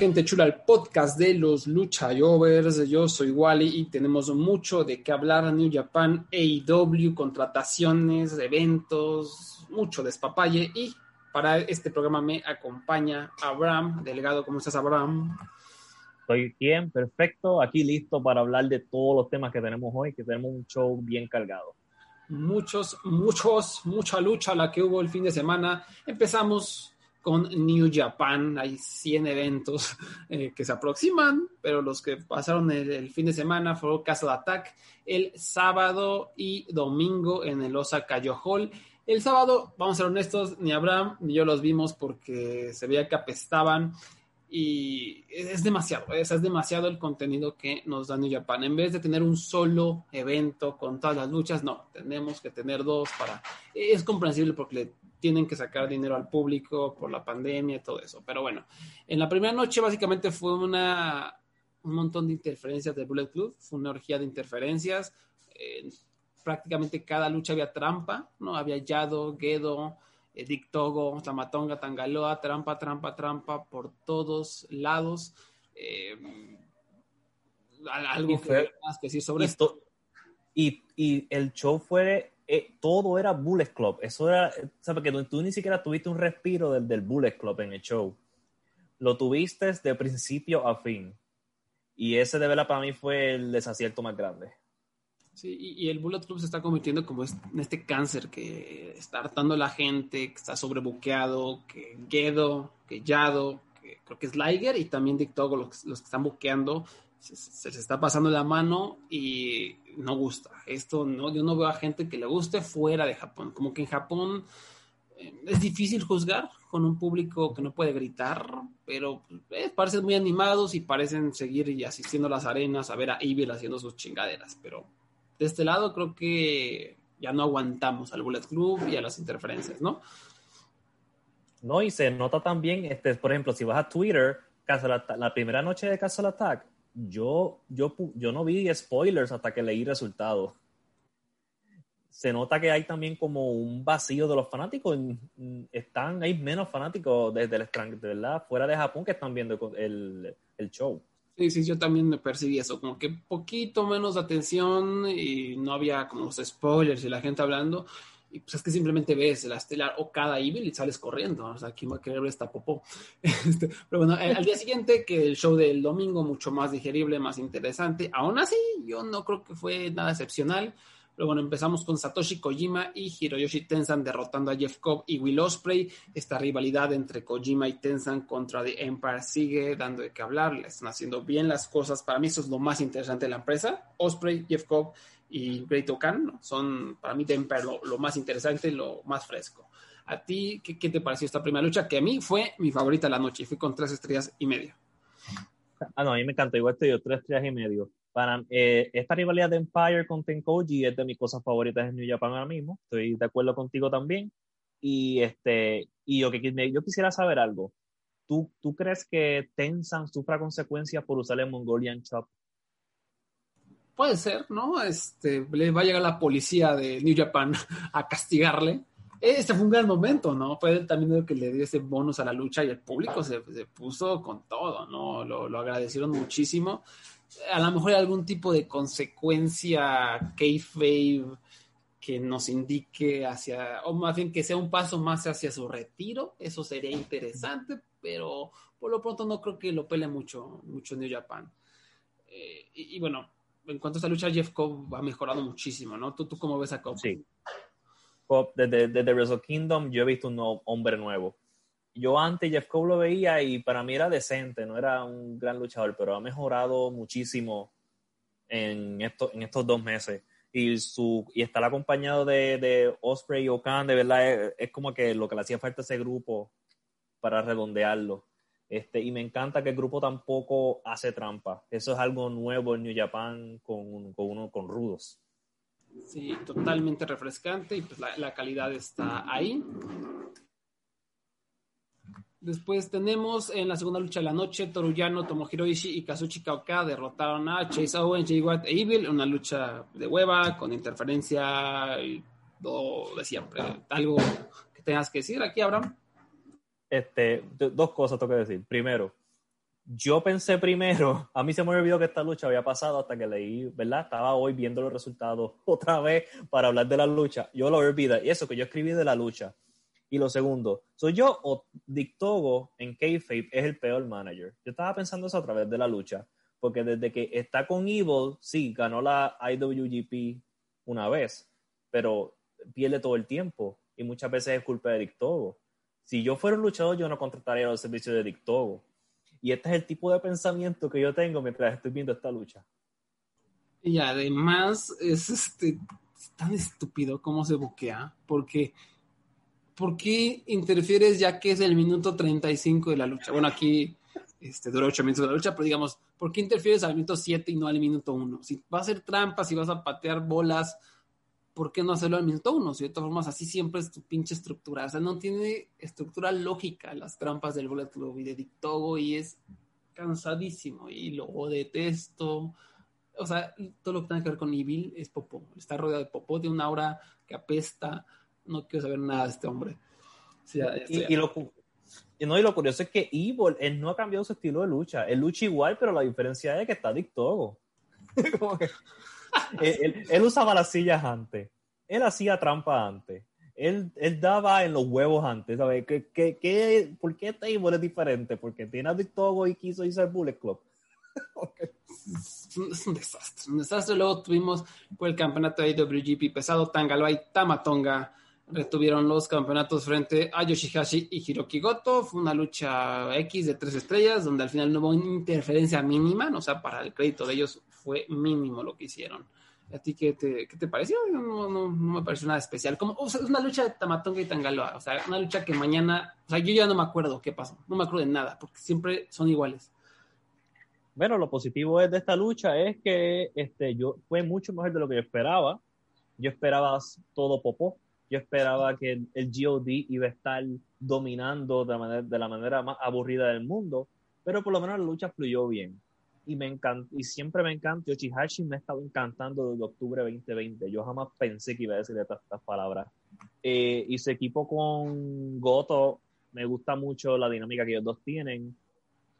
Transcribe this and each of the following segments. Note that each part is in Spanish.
gente chula al podcast de los Lucha Jovers. Yo soy Wally y tenemos mucho de qué hablar. New Japan, AEW, contrataciones, eventos, mucho despapalle. Y para este programa me acompaña Abraham, delegado. ¿Cómo estás, Abraham? Estoy bien, perfecto, aquí listo para hablar de todos los temas que tenemos hoy, que tenemos un show bien cargado. Muchos, muchos, mucha lucha la que hubo el fin de semana. Empezamos con New Japan. Hay 100 eventos eh, que se aproximan, pero los que pasaron el, fin de semana fueron Castle Attack el sábado y domingo en el Osaka Hall. El sábado, vamos a ser honestos, ni Abraham ni yo los vimos porque se veía que apestaban y es demasiado, es, es demasiado el contenido que nos da New Japan. En vez de tener un solo evento con todas las luchas, no, tenemos que tener dos para... Es comprensible porque le tienen que sacar dinero al público por la pandemia y todo eso. Pero bueno, en la primera noche básicamente fue una, un montón de interferencias de Bullet Club, fue una orgía de interferencias. Eh, prácticamente cada lucha había trampa, ¿no? Había Yado, Gedo, eh, Dick Togo, Tamatonga, Tangaloa, trampa, trampa, trampa por todos lados. Eh, algo fue, que más que decir sobre y esto. Y, y el show fue eh, todo era Bullet Club. Eso era, ¿sabes? Que tú ni siquiera tuviste un respiro del, del, Bullet Club en el show. Lo tuviste de principio a fin. Y ese de verdad para mí fue el desacierto más grande. Sí, y, y el Bullet Club se está convirtiendo como en este cáncer que está hartando a la gente, que está sobrebuqueado, que Gedo, que Yado, que creo que es Liger y también Dick Togo, los, los que están buqueando, se, se, está pasando la mano y no gusta. Esto no, yo no veo a gente que le guste fuera de Japón. Como que en Japón eh, es difícil juzgar con un público que no puede gritar, pero eh, parecen muy animados y parecen seguir asistiendo a las arenas a ver a Evil haciendo sus chingaderas. Pero de este lado creo que ya no aguantamos al Bullet Club y a las interferencias, ¿no? No, y se nota también, este, por ejemplo, si vas a Twitter, la primera noche de Castle Attack, yo, yo, yo no vi spoilers hasta que leí resultados. Se nota que hay también como un vacío de los fanáticos. Están, hay menos fanáticos desde el extranjero, verdad, fuera de Japón que están viendo el, el show. Sí, sí, yo también me percibí eso, como que poquito menos de atención y no había como los spoilers y la gente hablando. Y pues es que simplemente ves la estelar o cada Evil y sales corriendo. O sea, ¿quién va a querer ver esta popó? Este, pero bueno, al día siguiente, que el show del domingo, mucho más digerible, más interesante. Aún así, yo no creo que fue nada excepcional. Pero bueno, empezamos con Satoshi Kojima y Hiroyoshi Tenzan derrotando a Jeff Cobb y Will Ospreay. Esta rivalidad entre Kojima y Tenzan contra The Empire sigue dando de qué hablar. Le están haciendo bien las cosas. Para mí eso es lo más interesante de la empresa. Ospreay, Jeff Cobb y Great Okan son para mí Empire lo, lo, más interesante, lo más fresco. ¿A ti qué, qué, te pareció esta primera lucha? Que a mí fue mi favorita la noche y fui con tres estrellas y media. Ah, no, a mí me encantó, igual estoy yo, tres estrellas y medio. Para eh, esta rivalidad de Empire con Tenkoji es de mis cosas favoritas en New Japan ahora mismo. Estoy de acuerdo contigo también. Y este y yo, que, yo quisiera saber algo. ¿Tú, ¿Tú crees que Tenzan sufra consecuencias por usar el Mongolian Chop? Puede ser, ¿no? Este, le va a llegar la policía de New Japan a castigarle. Este fue un gran momento, ¿no? Fue también que le dio ese bonus a la lucha y el público se, puso con todo, ¿no? Lo, lo, agradecieron muchísimo. A lo mejor hay algún tipo de consecuencia kayfabe que nos indique hacia, o más bien que sea un paso más hacia su retiro, eso sería interesante, pero por lo pronto no creo que lo pele mucho, mucho New Japan. Eh, y bueno, en cuanto a esta lucha, Jeff Cobb ha mejorado muchísimo, ¿no? ¿Tú, tú cómo ves a Cobb? Sí. Cobb, desde, desde Wrestle Kingdom, yo he visto un hombre nuevo. Yo antes Jeff Cobb lo veía y para mí era decente, no era un gran luchador, pero ha mejorado muchísimo en estos dos meses. Y, su, y estar acompañado de, de Osprey y Okan, de verdad, es, es, como que lo que le hacía falta a ese grupo para redondearlo. Este, y me encanta que el grupo tampoco hace trampa. Eso es algo nuevo en New Japan con, con uno con rudos. Sí, totalmente refrescante y pues la, la calidad está ahí. Después tenemos en la segunda lucha de la noche, Toruyano, Tomohiro Ishii y Kazuchi Kaoka derrotaron a Chase Owens, Jay White e Evil una lucha de hueva, con interferencia y todo de siempre. ¿Algo que tengas que decir aquí, Abraham? Este, dos cosas tengo que decir. Primero, yo pensé primero, a mí se me olvidó que esta lucha había pasado hasta que leí, ¿verdad? Estaba hoy viendo los resultados otra vez para hablar de la lucha. Yo lo olvidé. Y eso que yo escribí de la lucha. Y lo segundo, soy yo o Dictogo en Kayfabe es el peor manager. Yo estaba pensando eso a través de la lucha, porque desde que está con Evil, sí, ganó la IWGP una vez, pero pierde todo el tiempo y muchas veces es culpa de Dictogo. Si yo fuera un luchador, yo no contrataría los servicios de Dictogo. Y este es el tipo de pensamiento que yo tengo mientras estoy viendo esta lucha. Y además es este es tan estúpido cómo se buquea, porque ¿por qué interfieres ya que es el minuto 35 de la lucha? Bueno, aquí este, duró 8 minutos de la lucha, pero digamos, ¿por qué interfieres al minuto 7 y no al minuto 1? Si vas a hacer trampas, si vas a patear bolas, ¿por qué no hacerlo al minuto 1? Si de todas formas así siempre es tu pinche estructura. O sea, no tiene estructura lógica las trampas del Bullet Club y de Dictogo y es cansadísimo y lo detesto. O sea, todo lo que tiene que ver con Evil es popó. Está rodeado de popó, de una aura que apesta no quiero saber nada de este hombre. Y, y, lo, y, no, y lo curioso es que Evil, él no ha cambiado su estilo de lucha. Él lucha igual, pero la diferencia es que está dictogo. que, él, él, usaba las sillas antes. Él hacía trampa antes. Él, él daba en los huevos antes. ¿sabes? ¿Qué, qué, qué, ¿Por qué Table es diferente? Porque tiene a Dictogo y quiso irse al Bullet Club. okay. es, un, desastre. Un desastre. Luego tuvimos por el campeonato de IWGP pesado Tangaloa y Tamatonga retuvieron los campeonatos frente a Yoshihashi y Hiroki Goto. Fue una lucha X de tres estrellas, donde al final no hubo interferencia mínima, o sea, para el crédito de ellos fue mínimo lo que hicieron. ¿A ti qué te, qué te pareció? No, no, no, me pareció nada especial. Como, o sea, es una lucha de Tamatonga y Tangaloa. O sea, una lucha que mañana. O sea, yo ya no me acuerdo qué pasó. No me acuerdo de nada, porque siempre son iguales. Bueno, lo positivo es de esta lucha es que este, yo fue mucho mejor de lo que yo esperaba. Yo esperaba todo popó yo esperaba que el, GOD iba a estar dominando de la, manera, de la manera más aburrida del mundo, pero por lo menos la lucha fluyó bien. Y, me encanta, y siempre me encanta, Yoshihashi me ha estado encantando desde octubre 2020. Yo jamás pensé que iba a decir estas, estas palabras. Eh, y su equipo con Goto, me gusta mucho la dinámica que ellos dos tienen.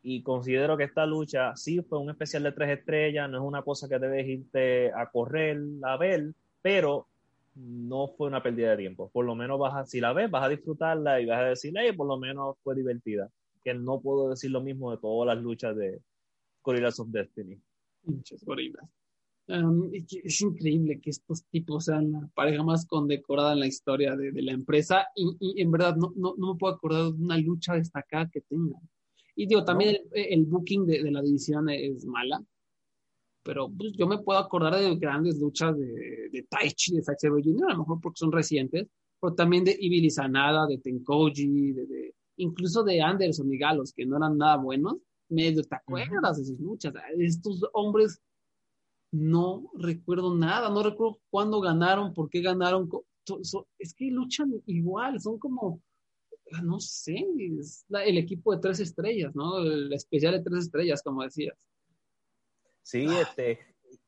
Y considero que esta lucha sí fue un especial de tres estrellas, no es una cosa que debes irte a correr a ver, pero no fue una pérdida de tiempo. Por lo menos vas a, si la ves, vas a disfrutarla y vas a decir, hey, por lo menos fue divertida. Que no puedo decir lo mismo de todas las luchas de Gorillas of Destiny. Muchas gorillas. Um, es increíble que estos tipos sean la pareja más condecorada en la historia de, de la empresa y, y, en verdad no, no, no, me puedo acordar de una lucha destacada que tengan. Y digo, también no. el, el, booking de, de, la división es mala pero pues, yo me puedo acordar de grandes luchas de, de Taichi, de Zack Sabre Jr., a lo mejor porque son recientes, pero también de Evil Sanada, de Tenkoji, de, de, incluso de Anderson y Galos, que no eran nada buenos, medio te acuerdas de sus luchas. Estos hombres no recuerdo nada, no recuerdo cuándo ganaron, por qué ganaron. Es que luchan igual, son como, no sé, es la, el equipo de tres estrellas, ¿no? El especial de tres estrellas, como decías. Sí, este,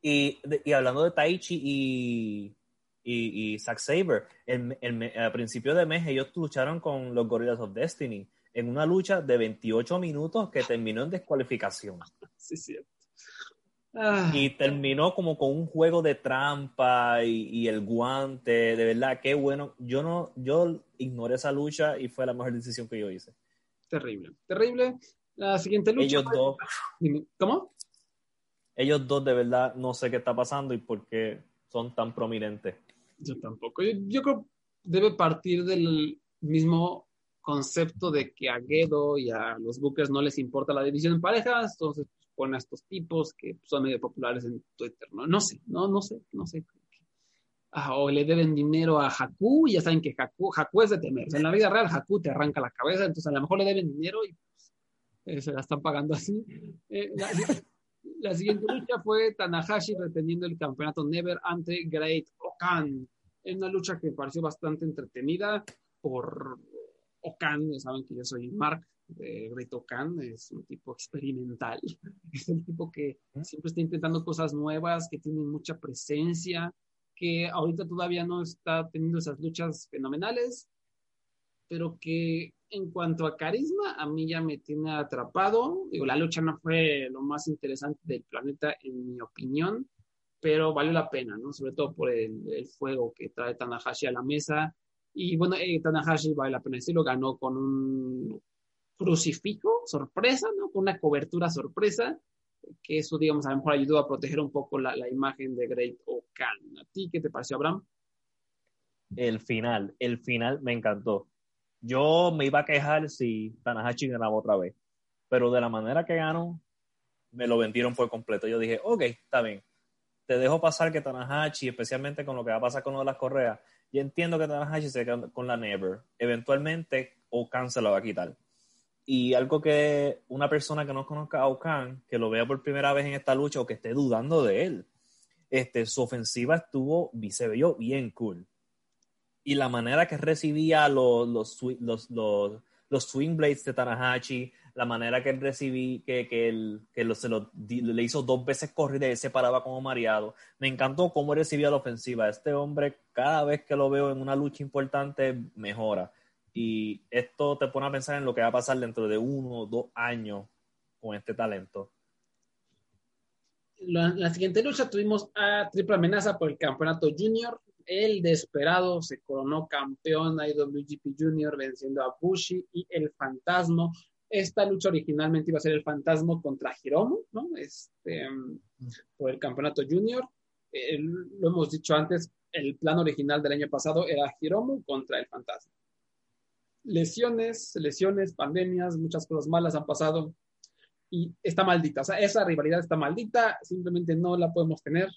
y, y hablando de Taichi y, y, y Zack Saber, el, el, al principio de mes ellos lucharon con los Gorillas of Destiny en una lucha de 28 minutos que terminó en descualificación. Sí, cierto. Ah. Y terminó como con un juego de trampa y, y, el guante, de verdad, qué bueno. Yo no, yo ignoré esa lucha y fue la mejor decisión que yo hice. Terrible, terrible. La siguiente lucha. Ellos dos. ¿Cómo? Ellos dos de verdad no sé qué está pasando y por qué son tan prominentes. Yo tampoco. Yo, yo creo debe partir del mismo concepto de que a Guedo y a los Bookers no les importa la división en parejas, entonces pues, ponen a estos tipos que son medio populares en Twitter, ¿no? No sé, no, no sé, no sé. Ah, o le deben dinero a Haku y ya saben que Haku, Haku es de temer. O sea, en la vida real Haku te arranca la cabeza, entonces a lo mejor le deben dinero y pues, eh, se la están pagando así. Eh, la, la, siguiente lucha fue Tanahashi reteniendo el campeonato Never ante Great Okan. Es una lucha que pareció bastante entretenida por Okan, saben que yo soy Mark de Great Okan, es un tipo experimental, es el tipo que siempre está intentando cosas nuevas, que tiene mucha presencia, que ahorita todavía no está teniendo esas luchas fenomenales, pero que en cuanto a carisma, a mí ya me tiene atrapado. Digo, la lucha no fue lo más interesante del planeta, en mi opinión, pero valió la pena, ¿no? Sobre todo por el, fuego que trae Tanahashi a la mesa. Y bueno, eh, Tanahashi vale la pena decirlo, ganó con un crucifijo, sorpresa, ¿no? Con una cobertura sorpresa, que eso, digamos, a lo mejor ayudó a proteger un poco la, la imagen de Great Okan. ¿A ti qué te pareció, Abraham? El final, el final me encantó. Yo me iba a quejar si Tanahashi ganaba otra vez, pero de la manera que ganó, me lo vendieron por completo. Yo dije, ok, está bien. Te dejo pasar que Tanahashi, especialmente con lo que va a pasar con lo de las correas, yo entiendo que Tanahashi se queda con la Never. Eventualmente, Okan se la va a quitar. Y algo que una persona que no conozca a Okan, que lo vea por primera vez en esta lucha o que esté dudando de él, este, su ofensiva estuvo, se vio bien cool y la manera que recibía los, los, los, los, los swing blades de Tanahashi, la manera que recibí, que, que, él, que se lo, le hizo dos veces corrida y se paraba como mareado. Me encantó cómo recibía la ofensiva. Este hombre, cada vez que lo veo en una lucha importante, mejora. Y esto te pone a pensar en lo que va a pasar dentro de uno o dos años con este talento. La siguiente lucha tuvimos a triple amenaza por el campeonato junior el desesperado se coronó campeón IWGP Junior venciendo a Bushi y el Fantasma. Esta lucha originalmente iba a ser el Fantasma contra Hiromu, ¿no? Este, por el campeonato Junior. lo hemos dicho antes, el plan original del año pasado era Hiromu contra el Fantasma. Lesiones, lesiones, pandemias, muchas cosas malas han pasado y está maldita. O sea, esa rivalidad está maldita, simplemente no la podemos tener.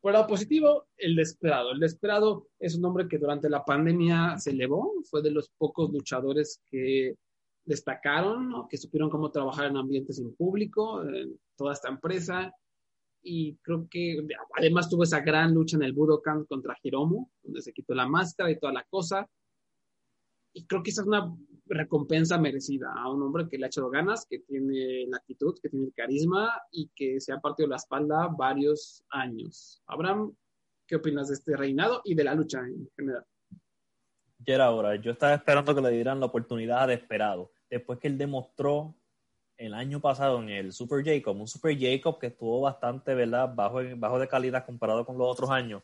Por lado positivo, el Desperado. El Desperado es un hombre que durante la pandemia se elevó, fue de los pocos luchadores que destacaron, que supieron cómo trabajar en ambientes en público, en toda esta empresa. Y creo que además tuvo esa gran lucha en el Budokan contra Hiromu, donde se quitó la máscara y toda la cosa. Y creo que esa es una recompensa merecida a un hombre que le ha echado ganas, que tiene la actitud, que tiene el carisma y que se ha partido la espalda varios años. Abraham, ¿qué opinas de este reinado y de la lucha en general? Ya era hora. Yo estaba esperando que le dieran la oportunidad de esperado. Después que él demostró el año pasado en el Super Jacob, un Super Jacob que estuvo bastante, ¿verdad? Bajo, bajo de calidad comparado con los otros años.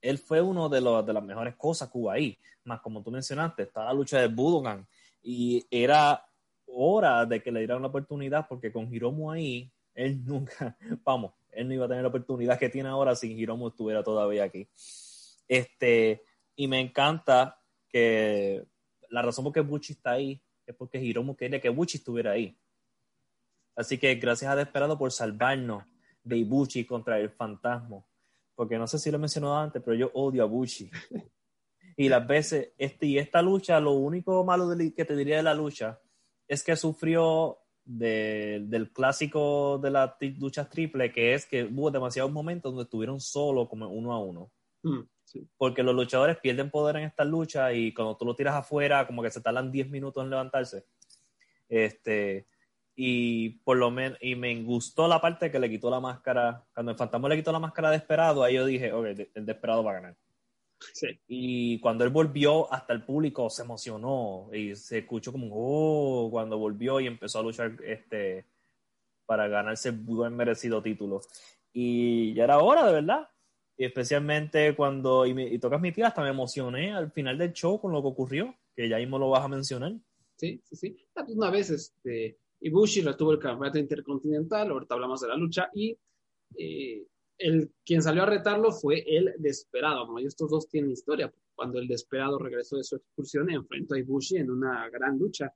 Él fue uno de, los, de las mejores cosas que hubo ahí. Más como tú mencionaste, está la lucha de Budokan, y era hora de que le dieran la oportunidad porque con Hiromu ahí, él nunca, vamos, él no iba a tener la oportunidad que tiene ahora si Hiromu estuviera todavía aquí. Este, y me encanta que la razón por qué Buchi está ahí es porque Hiromu quería que Buchi estuviera ahí. Así que gracias a Desperado por salvarnos de Ibuchi contra el fantasma. Porque no sé si lo he mencionado antes, pero yo odio a Buchi. Y las veces, este, y esta lucha, lo único malo que te diría de la lucha es que sufrió del clásico de las luchas triple, que es que hubo demasiados momentos donde estuvieron solo como uno a uno. Mm, Porque los luchadores pierden poder en esta lucha y cuando tú lo tiras afuera, como que se tardan 10 minutos en levantarse. Este, y por lo menos, y me gustó la parte que le quitó la máscara. Cuando el fantasma le quitó la máscara de esperado, ahí yo dije, ok, el de esperado va a ganar. Y cuando él volvió, hasta el público se emocionó y se escuchó como, oh, cuando volvió y empezó a luchar este, para ganarse el buen merecido título. Y ya era hora, de verdad. Y especialmente cuando, y, me, y tocas mi tía, hasta me emocioné al final del show con lo que ocurrió, que ya mismo lo vas a mencionar. Sí, sí, sí. Una vez este, Ibushi retuvo el campeonato intercontinental, ahorita hablamos de la lucha, y eh, el quien salió a retarlo fue el Desperado, como estos dos tienen historia. Cuando el Desperado regresó de su excursión, enfrentó a Ibushi en una gran lucha,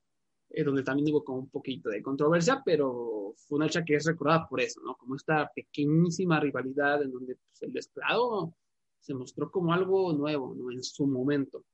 eh, donde también hubo como un poquito de controversia, pero fue una lucha que es recordada por eso, ¿no? Como esta pequeñísima rivalidad en donde pues, el Desperado se mostró como algo nuevo, ¿no? En su momento.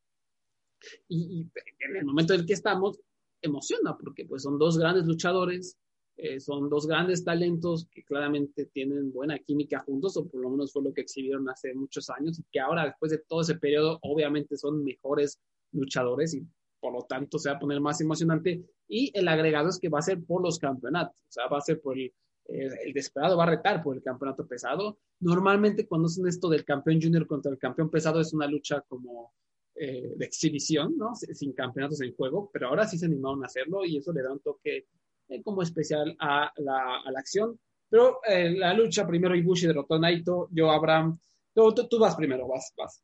Y, y en el momento en el que estamos, emociona porque pues son dos grandes luchadores, eh, son dos grandes talentos que claramente tienen buena química juntos, o por lo menos fue lo que exhibieron hace muchos años, y que ahora, después de todo ese periodo, obviamente son mejores luchadores y por lo tanto se va a poner más emocionante. Y el agregado es que va a ser por los campeonatos, o sea, va a ser por el, el desesperado, va a retar por el campeonato pesado. Normalmente cuando hacen esto del campeón junior contra el campeón pesado es una lucha como eh, de exhibición, ¿no? Sin campeonatos en juego, pero ahora sí se animaron a hacerlo y eso le da un toque eh, como especial a la, a la acción. Pero eh, la lucha, primero Ibushi derrotó a Naito, yo Abraham, tú, tú, vas primero, vas, vas.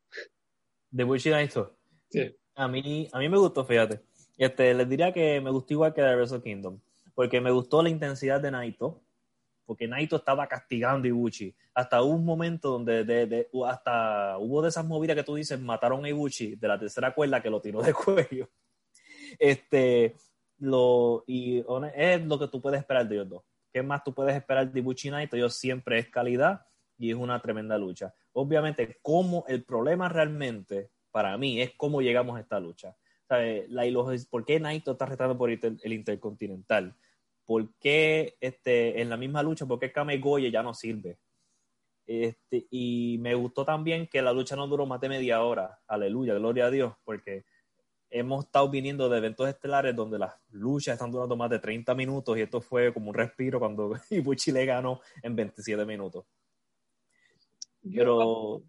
¿De Ibushi Naito? Sí. A mí, a mí me gustó, fíjate. Este, les diría que me gustó igual que de Wrestle Kingdom, porque me gustó la intensidad de Naito, porque Naito estaba castigando a Ibushi. Hasta un momento donde de, de, hasta hubo de esas movidas que tú dices, mataron a Ibushi de la tercera cuerda que lo tiró de cuello. Este, lo, y es lo que tú puedes esperar de ellos dos. ¿Qué más tú puedes esperar de Ibushi Naito? Ellos siempre es calidad y es una tremenda lucha. Obviamente, como el problema realmente para mí es cómo llegamos a esta lucha. La, ¿Por qué Naito está retando por el Intercontinental? ¿Por qué este, en la misma lucha, por qué Kamegoye ya no sirve? Este, y me gustó también que la lucha no duró más de media hora. Aleluya, gloria a Dios, porque hemos estado viniendo de eventos estelares donde las luchas están durando más de 30 minutos y esto fue como un respiro cuando Ibuchi le ganó en 27 minutos. Pero,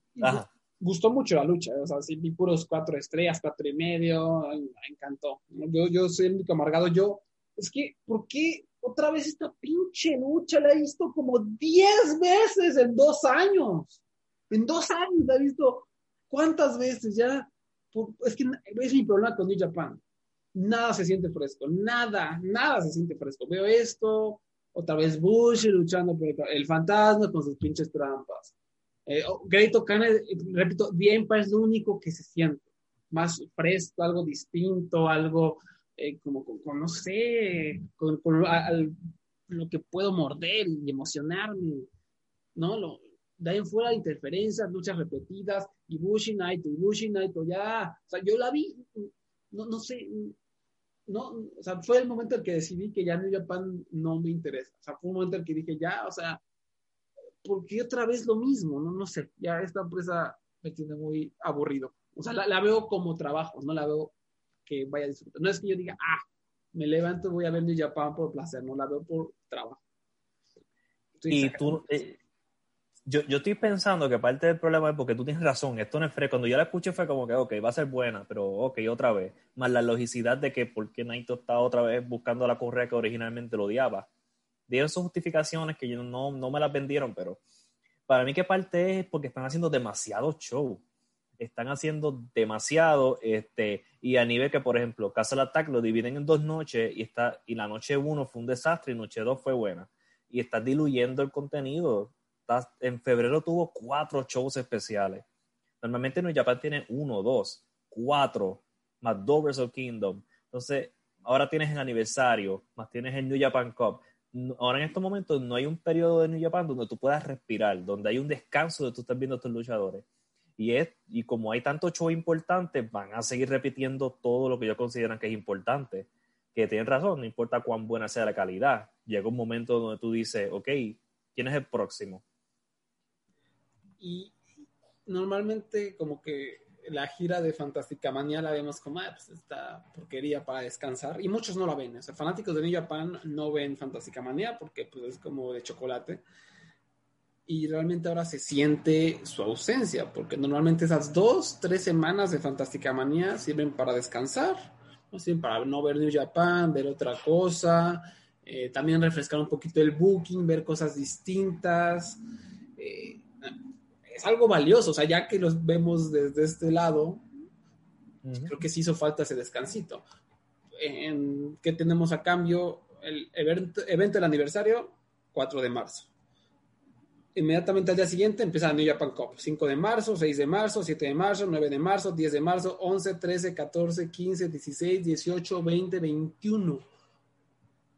gustó mucho la lucha, o sea, sí vi puros cuatro estrellas, cuatro y medio, me encantó. Yo, yo soy el único amargado, yo es que, ¿por qué otra vez esta pinche lucha la he visto como 10 veces en dos años? En dos años la he visto cuántas veces ya. Es que es mi problema con New Japan. Nada se siente fresco, nada, nada se siente fresco. Veo esto, otra vez Bush luchando por el, fantasma con sus pinches trampas. Eh, oh, Great repito, bien es lo único que se siente. Más fresco, algo distinto, algo eh, como, con, no sé, con, lo que puedo morder y emocionarme, ¿no? Lo, de ahí en fuera interferencias, luchas repetidas, y Bushi Naito, y Bushi Naito, ya, o sea, yo la vi, no, no sé, no, o sea, fue el momento en que decidí que ya New Japan no me interesa, o sea, fue un momento en que dije, ya, o sea, ¿por qué otra vez lo mismo? No, no sé, ya esta empresa me tiene muy aburrido, o sea, la, la veo como trabajo, no la veo que vaya a disfrutar. No es que yo diga, ah, me levanto, voy a ver New Japan por placer, no la veo por trabajo. y tú, eh, yo, yo estoy pensando que parte del problema es porque tú tienes razón, esto no es fresco. Cuando yo la escuché fue como que, ok, va a ser buena, pero ok, otra vez. Más la logicidad de que por qué Naito está otra vez buscando la correa que originalmente lo odiaba. Dieron sus justificaciones que yo no, no me las vendieron, pero para mí que parte es porque están haciendo demasiado show están haciendo demasiado, este, y a nivel que, por ejemplo, Castle Attack lo dividen en dos noches y, está, y la noche uno fue un desastre y noche dos fue buena. Y estás diluyendo el contenido. En febrero tuvo cuatro shows especiales. Normalmente New Japan tiene uno, dos, cuatro, más dos Wrestle Kingdom. Entonces, ahora tienes el aniversario, más tienes el New Japan Cup. Ahora en estos momentos no hay un periodo de New Japan donde tú puedas respirar, donde hay un descanso de tú estás viendo a tus luchadores. Y, es, y como hay tantos shows importantes, van a seguir repitiendo todo lo que ellos consideran que es importante. Que tienen razón, no importa cuán buena sea la calidad. Llega un momento donde tú dices, ok, ¿quién es el próximo? Y normalmente como que la gira de Fantástica Manía la vemos como, ah, pues esta porquería para descansar. Y muchos no la ven. O sea, fanáticos de New Japan no ven Fantástica Manía porque pues es como de chocolate y realmente ahora se siente su ausencia, porque normalmente esas dos, tres semanas de Fantástica Manía sirven para descansar, ¿no? sirven para no ver New Japan, ver otra cosa, eh, también refrescar un poquito el booking, ver cosas distintas. Eh, es algo valioso, o sea, ya que los vemos desde este lado, creo que sí hizo falta ese descansito. En, ¿Qué tenemos a cambio? El evento, evento del aniversario, 4 de marzo inmediatamente al día siguiente empieza la New Japan Cup. 5 de marzo, 6 de marzo, 7 de marzo, 9 de marzo, 10 de marzo, 11, 13, 14, 15, 16, 18, 20, 21.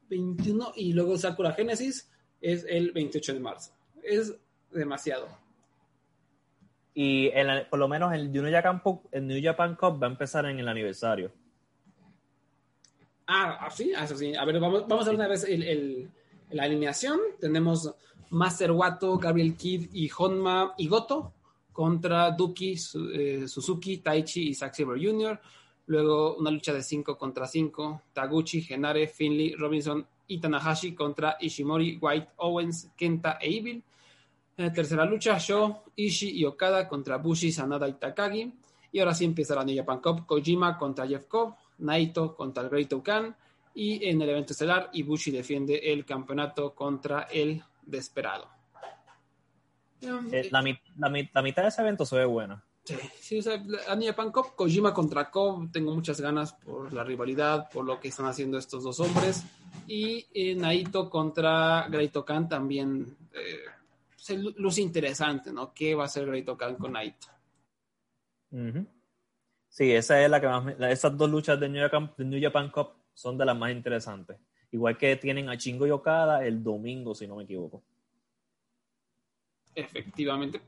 21 y luego Sakura Genesis es el 28 de marzo. Es demasiado. Y por lo menos el New, Japan, el New Japan Cup va a empezar en el aniversario. Ah, ah, sí, ah, eso sí. A ver, vamos, vamos a ver una vez el, el- la alineación. Tenemos Master Wato, Gabriel Kidd y Honma y Goto contra Duki, eh, Suzuki, Taichi y Zack Sabre Jr. Luego una lucha de 5 contra 5. Taguchi, Genare, Finley, Robinson y Tanahashi contra Ishimori, White, Owens, Kenta e Evil. Eh, tercera lucha, Sho, Ishii y Okada contra Bushi, Sanada y Takagi. Y ahora sí empieza la New Japan Cup. Kojima contra Jeff Cobb, Naito contra el Great Okan. Y en el evento estelar, Ibushi defiende el campeonato contra el Desperado. Eh, la, la la mitad de ese evento se ve buena. Sí, sí, o sea, la New Japan Cup, Kojima contra Cobb, tengo muchas ganas por la rivalidad, por lo que están haciendo estos dos hombres. Y eh, Naito contra Great Okan también eh, se lu- luce interesante, ¿no? ¿Qué va a hacer Great Okan con Naito? Ujú. Sí, esa es la que más esas dos luchas de New, Japan, de New Japan Cup son de las más interesantes. Igual que tienen a Chingo y Okada el domingo, si no me equivoco. Efectivamente.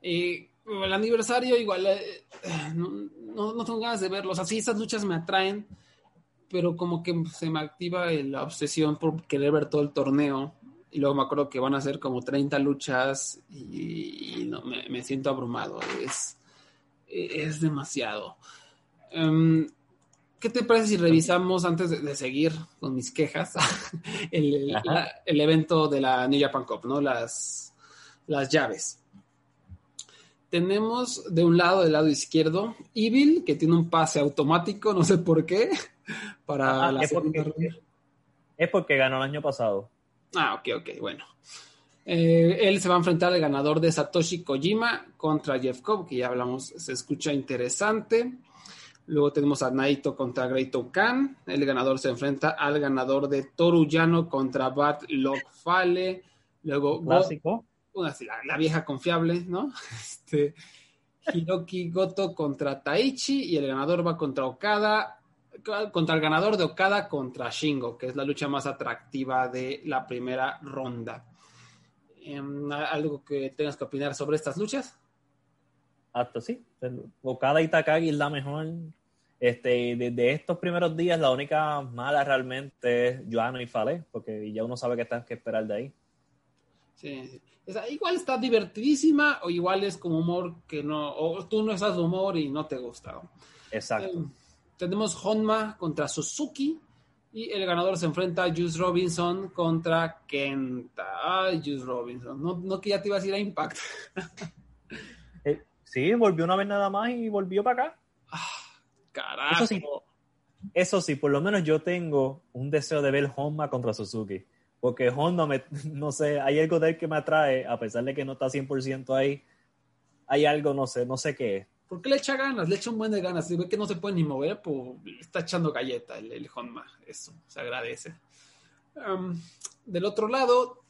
Eh, el aniversario, igual, eh, no, no, no tengo ganas de verlos. Así, esas luchas me atraen, pero como que se me activa la obsesión por querer ver todo el torneo. Y luego me acuerdo que van a ser como 30 luchas y, y no, me, me siento abrumado. Es, es demasiado. Em, ¿Qué te parece si revisamos, antes de, de seguir con mis quejas, el, el- Ajá. la- el evento de la New Japan Cup, ¿no? Las, las llaves. Tenemos de un lado, del lado izquierdo, Evil, que tiene un pase automático, no sé por qué, para la es porque- segunda ronda. Es porque ganó el año pasado. Ah, ok, ok, bueno. Eh, él se va a enfrentar al ganador de Satoshi Kojima contra Jeff Cobb, que ya hablamos, se escucha interesante. Luego tenemos a Naito contra Great Okan. El ganador se enfrenta al ganador de Toru Yano contra Bart Lokfale. Luego Go- Clásico. una, la, la vieja confiable, ¿no? Este, Hiroki Goto contra Taichi y el ganador va contra Okada, contra el ganador de Okada contra Shingo, que es la lucha más atractiva de la primera ronda. Em, ¿Algo que tengas que opinar sobre estas luchas? Hasta sí. Okada y Takagi es la mejor. Este, desde estos primeros días, la única mala realmente es Joano y Fale, porque ya uno sabe que está que esperar de ahí. Sí, sí. O sea, igual está divertidísima o igual es como humor que no, o tú no estás de humor y no te gusta. Exacto. Eh, tenemos Honma contra Suzuki y el ganador se enfrenta a Juice Robinson contra Kenta. Ay, Juice Robinson. No, no que ya te ibas a ir a Impact. Eh, sí, volvió una vez nada más y volvió para acá. Carajo. Eso sí, eso sí, por lo menos yo tengo un deseo de ver Honma contra Suzuki. Porque Honda, me, no sé, hay algo de él que me atrae, a pesar de que no está 100% ahí. Hay algo, no sé, no sé qué es. ¿Por qué le echa ganas? Le echa un buen de ganas. Si ve que no se puede ni mover, pues está echando galleta el, el Honma. Eso, se agradece. Um, del otro lado,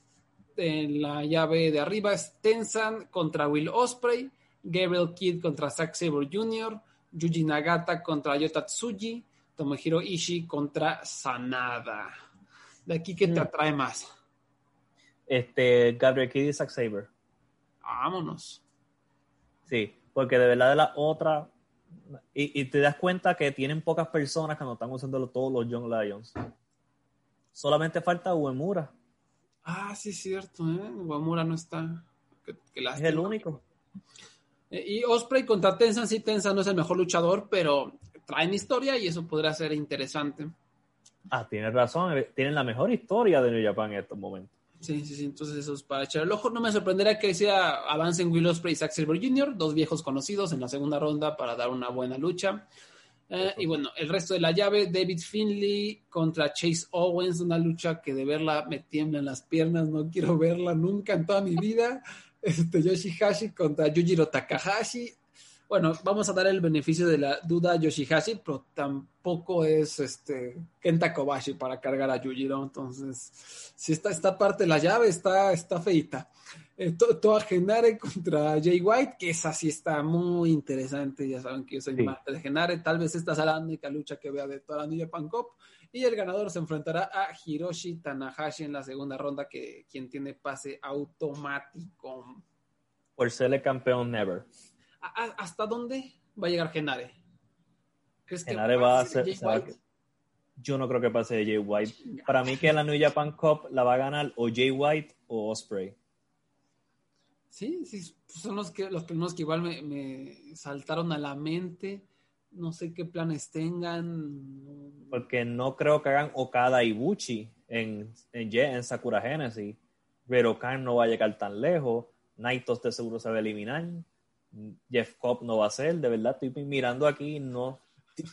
en la llave de arriba es Tenzan contra Will Osprey, Gabriel Kidd contra Zack Sabre Jr., Yuji Nagata contra Yota Tsuji, Tomohiro Ishii contra Sanada. De aquí, ¿qué te Mm. atrae más? Este, Gabriel Kidd y Zack Saber. Vámonos. Sí, porque de verdad de la otra. Y, y te das cuenta que tienen pocas personas cuando están usando todos los Young Lions. Solamente falta Uemura. Ah, sí, es cierto, ¿eh? Guamura no está. Qué- qué Es el único. Eh, Y Osprey contra Tenzan, sí, Tenzan no es el mejor luchador, pero traen historia y eso podría ser interesante. Ah, tienes razón. eh, Tienen la mejor historia de New Japan en estos momentos. Sí, sí, sí, entonces eso es para echar el ojo. No me sorprendería que sea avancen Will Ospreay y Zack Silver Jr., dos viejos conocidos en la segunda ronda para dar una buena lucha. Eh, y bueno, el resto de la llave, David Finley contra Chase Owens, una lucha que de verla me tiemblan las piernas, no quiero verla nunca en toda mi vida. Este, Yoshihashi contra Yujiro Takahashi. Bueno, vamos a dar el beneficio de la duda a Yoshihashi, pero tampoco es este Kenta Kobashi para cargar a Yujiro. Entonces, si esta, esta parte de la llave está, está feita. Eh, To- Toa Genare contra Jay White, que esa sí está muy interesante. Ya saben que yo soy Sí. más de Genare. Tal vez esta será la única lucha que vea de toda la New Japan Cup. Y el ganador se enfrentará a Hiroshi Tanahashi en la segunda ronda, que quien tiene pase automático. Por ser el campeón Never. ¿A- a- ¿Hasta dónde va a llegar Genare? ¿Crees Genare va a ser-? Yo no creo que pase de Jay White. Para mí que la New Japan Cup la va a ganar o Jay White o Osprey. Sí, sí, son los que los primeros que igual me, me saltaron a la mente. No sé qué planes tengan. Porque no creo que hagan Okada y Buchi en, en, en Sakura Genesis. Pero Khan no va a llegar tan lejos. Naito de seguro se va a eliminar. Jeff Cobb no va a ser. De verdad, estoy mirando aquí. no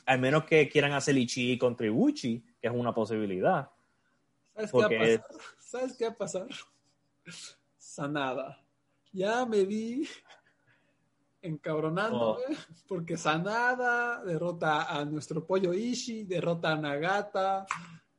Al menos que quieran hacer Ichi contra Ibuchi, que es una posibilidad. ¿Sabes, Porque... qué, va a pasar? ¿Sabes qué va a pasar? Sanada ya me vi encabronándome oh. porque Sanada derrota a nuestro pollo Ishi, derrota a Nagata,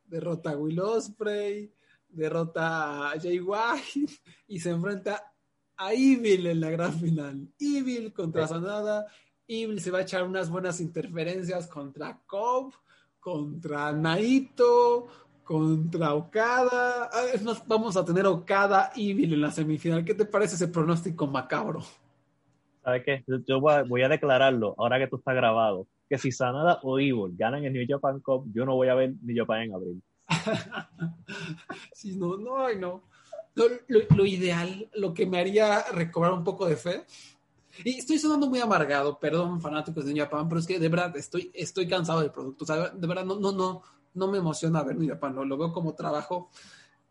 derrota a Will Osprey, derrota a Jay White y se enfrenta a Evil en la gran final. Evil contra Sanada. Evil se va a echar unas buenas interferencias contra Cobb, contra Naito, contra Okada. Ah, es más, vamos a tener Okada Evil en la semifinal. ¿Qué te parece ese pronóstico macabro? ¿Sabes qué? Yo voy a, declararlo, ahora que tú estás grabado, que si Sanada o Evil ganan el New Japan Cup, yo no voy a ver New Japan en abril. sí, no, no, no. Lo, lo, ideal, lo que me haría recobrar un poco de fe. Y estoy sonando muy amargado, perdón, fanáticos de New Japan, pero es que de verdad estoy, estoy cansado del producto. De verdad, no, no, no, no me emociona ver New Japan, lo, lo veo como trabajo.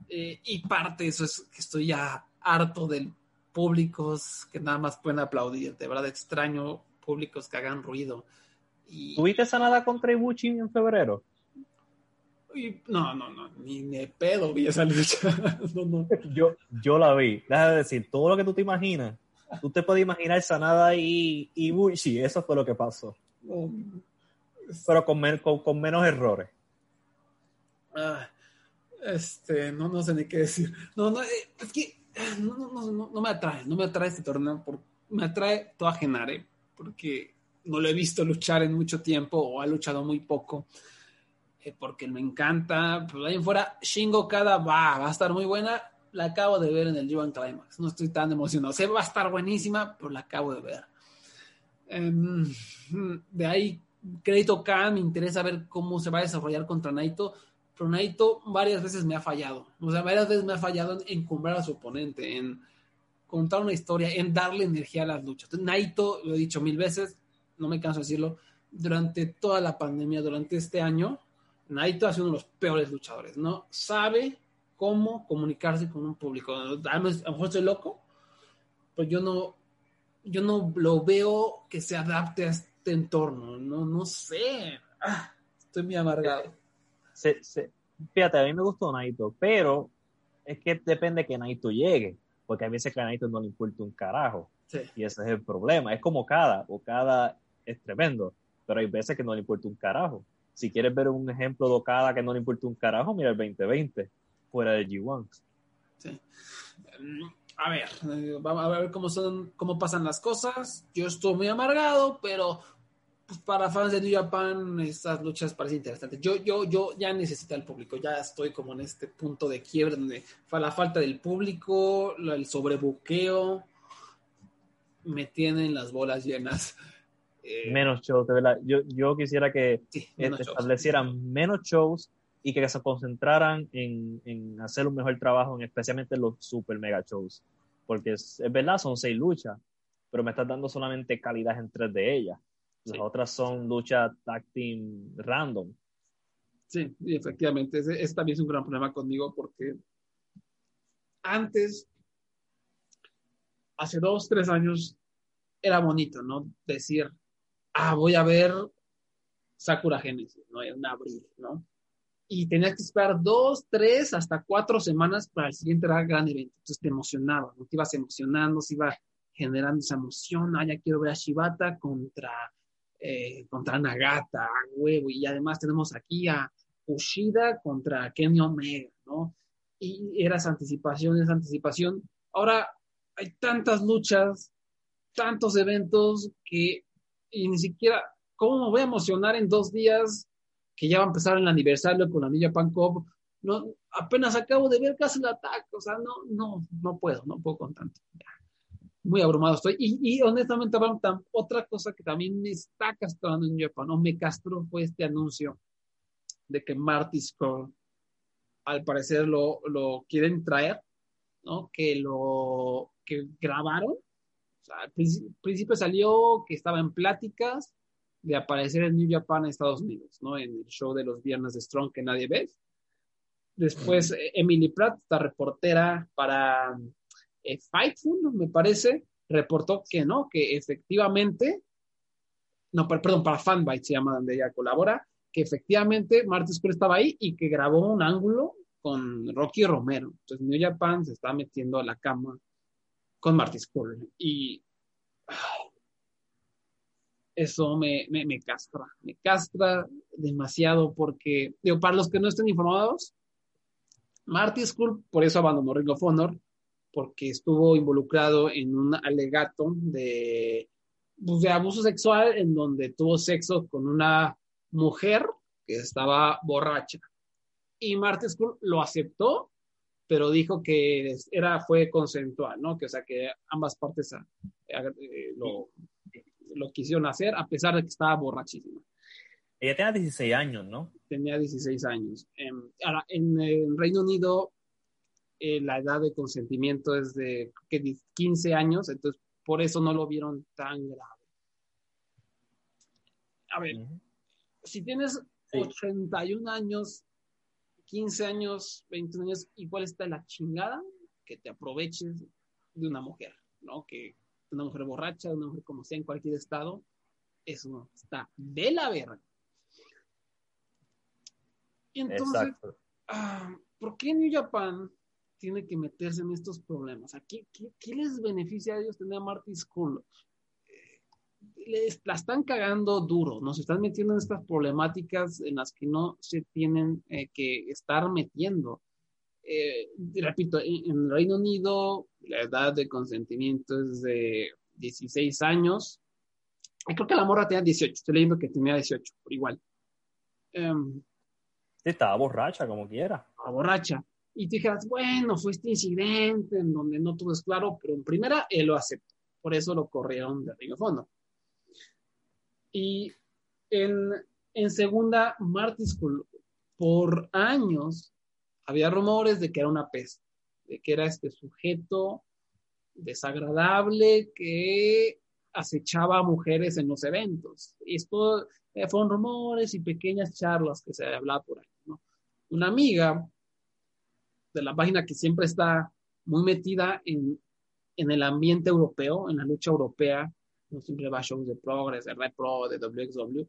Eh, y parte de eso es que estoy ya harto de públicos que nada más pueden aplaudir. De verdad extraño públicos que hagan ruido. Y... ¿Tuviste sanada contra Ibuchi en febrero? No, no, no, ni de pedo vi esa lucha. Yo, yo la vi. Deja de decir, todo lo que tú te imaginas, tú te puedes imaginar Sanada y Ibuchi, eso fue lo que pasó. Pero con, con menos errores. Ah, este, no, no sé ni qué decir. No, no, eh, es que no, no, no, no me atrae, no me atrae este torneo. Por, me atrae toda Genare, porque no lo he visto luchar en mucho tiempo o ha luchado muy poco. Eh, porque me encanta. Pues ahí fuera, Shingo Kada va, va a estar muy buena. La acabo de ver en el G1 Climax. No estoy tan emocionado. Se va a estar buenísima, pero la acabo de ver. Em, de ahí, crédito K, me interesa ver cómo se va a desarrollar contra Naito pero Naito varias veces me ha fallado. O sea, varias veces me ha fallado en encumbrar a su oponente, en contar una historia, en darle energía a las luchas. Entonces, Naito, lo he dicho mil veces, no me canso de decirlo, durante toda la pandemia, durante este año, Naito ha sido uno de los peores luchadores, ¿no? Sabe cómo comunicarse con un público. A lo mejor estoy loco, pero yo no, yo no lo veo que se adapte a este entorno, no, no sé. Ah, estoy muy amargado fíjate, a mí me gustó Naito, pero es que depende que Naito llegue, porque a veces que a Naito no le importa un carajo. Y ese es el problema. Es como cada, o cada es tremendo, pero hay veces que no le importa un carajo. Si quieres ver un ejemplo de cada que no le importa un carajo, mira el 2020, fuera de G1. Sí. A ver, eh, vamos a ver cómo son, cómo pasan las cosas. Yo estoy muy amargado, pero pues, para fans de New Japan, estas luchas parecen interesantes. Yo, yo, yo ya necesito al público, ya estoy como en este punto de quiebre donde la falta del público, el sobrebuqueo, me tienen las bolas llenas. Eh, menos shows, de verdad. Yo, yo quisiera que establecieran menos shows y que se concentraran en, en, hacer un mejor trabajo, en especialmente los super mega shows. Porque es, es verdad, son seis luchas, pero me estás dando solamente calidad en tres de ellas las otras son luchas tag team random. Sí, efectivamente. Ese, también es un gran problema conmigo porque antes, hace dos, tres años, era bonito, ¿no? Decir, ah, voy a ver Sakura Genesis, ¿no? En abril, ¿no? Y tenías que esperar dos, tres, hasta cuatro semanas para el siguiente gran evento. Entonces te emocionaba, ¿no? Te ibas emocionando, se iba generando esa emoción. Ah, ya quiero ver a Shibata contra eh, contra Nagata, huevo, y además tenemos aquí a Ushida contra Kenny Omega, ¿no? Y era esa anticipación, esa anticipación. Ahora hay tantas luchas, tantos eventos que y ni siquiera, ¿cómo me voy a emocionar en dos días que ya va a empezar el aniversario con la Niña Pancop? No, apenas acabo de ver casi el ataque, o sea, no, no, no puedo, no puedo con tanto muy abrumado estoy. Y, y honestamente, otra cosa que también me está castrando en Japón, o me castró, fue este anuncio de que Marty Scurll, al parecer, lo, lo quieren traer, ¿no? Que lo que grabaron. O sea, al principio salió que estaba en pláticas de aparecer en New Japan en Estados Unidos, ¿no? En el show de los viernes de Strong que nadie ve. Después, Emily Pratt, esta reportera para eh, Fightful, me parece, reportó que no, que efectivamente, no, perdón, para Fanbyte se llama donde ella colabora, que efectivamente Marty Scurll estaba ahí y que grabó un ángulo con Rocky Romero. Entonces New Japan se está metiendo a la cama con Marty Scurll y eso me, me, castra, me castra demasiado porque, digo, para los que no estén informados, Marty Scurll por eso abandonó Ring of Honor, porque estuvo involucrado en un alegato de, pues, de abuso sexual en donde tuvo sexo con una mujer que estaba borracha. Y Marty Scurll lo aceptó, pero dijo que era, fue consensual, ¿no? Que, o sea, que ambas partes eh, lo, lo quisieron hacer a pesar de que estaba borrachísima. Ella tenía 16 años, ¿no? Tenía 16 años. Em, ahora, en el Reino Unido, eh, la edad de consentimiento es de 15 años, entonces por eso no lo vieron tan grave. A ver, si tienes 81 años, 15 años, 21 años, igual está la chingada que te aproveches de una mujer, ¿no? Que una mujer borracha, una mujer como sea en cualquier estado, eso está de la verga. Y entonces, ah, ¿por qué New Japan tiene que meterse en estos problemas? qué, qué, les beneficia a ellos tener a Marty Skull? Les, la están cagando duro, nos están metiendo en estas problemáticas en las que no se tienen eh, que estar metiendo. Eh, repito, en, el Reino Unido la edad de consentimiento es de 16 años. creo que la morra tenía 18, estoy leyendo que tenía 18, por igual. Um, estaba borracha, como quiera. Estaba borracha. Y te dijeras, bueno, fue este incidente en donde no todo es claro, pero en primera él lo aceptó. Por eso lo corrieron de Río Fondo. Y en, en segunda, Martis por años había rumores de que era una peste, de que era este sujeto desagradable que acechaba a mujeres en los eventos. Y esto eh, fueron rumores y pequeñas charlas que se hablaba por ahí. Una amiga de la página que siempre está muy metida en, en el ambiente europeo, en la lucha europea, no siempre va a shows de Progress, de Red Pro, de WXW,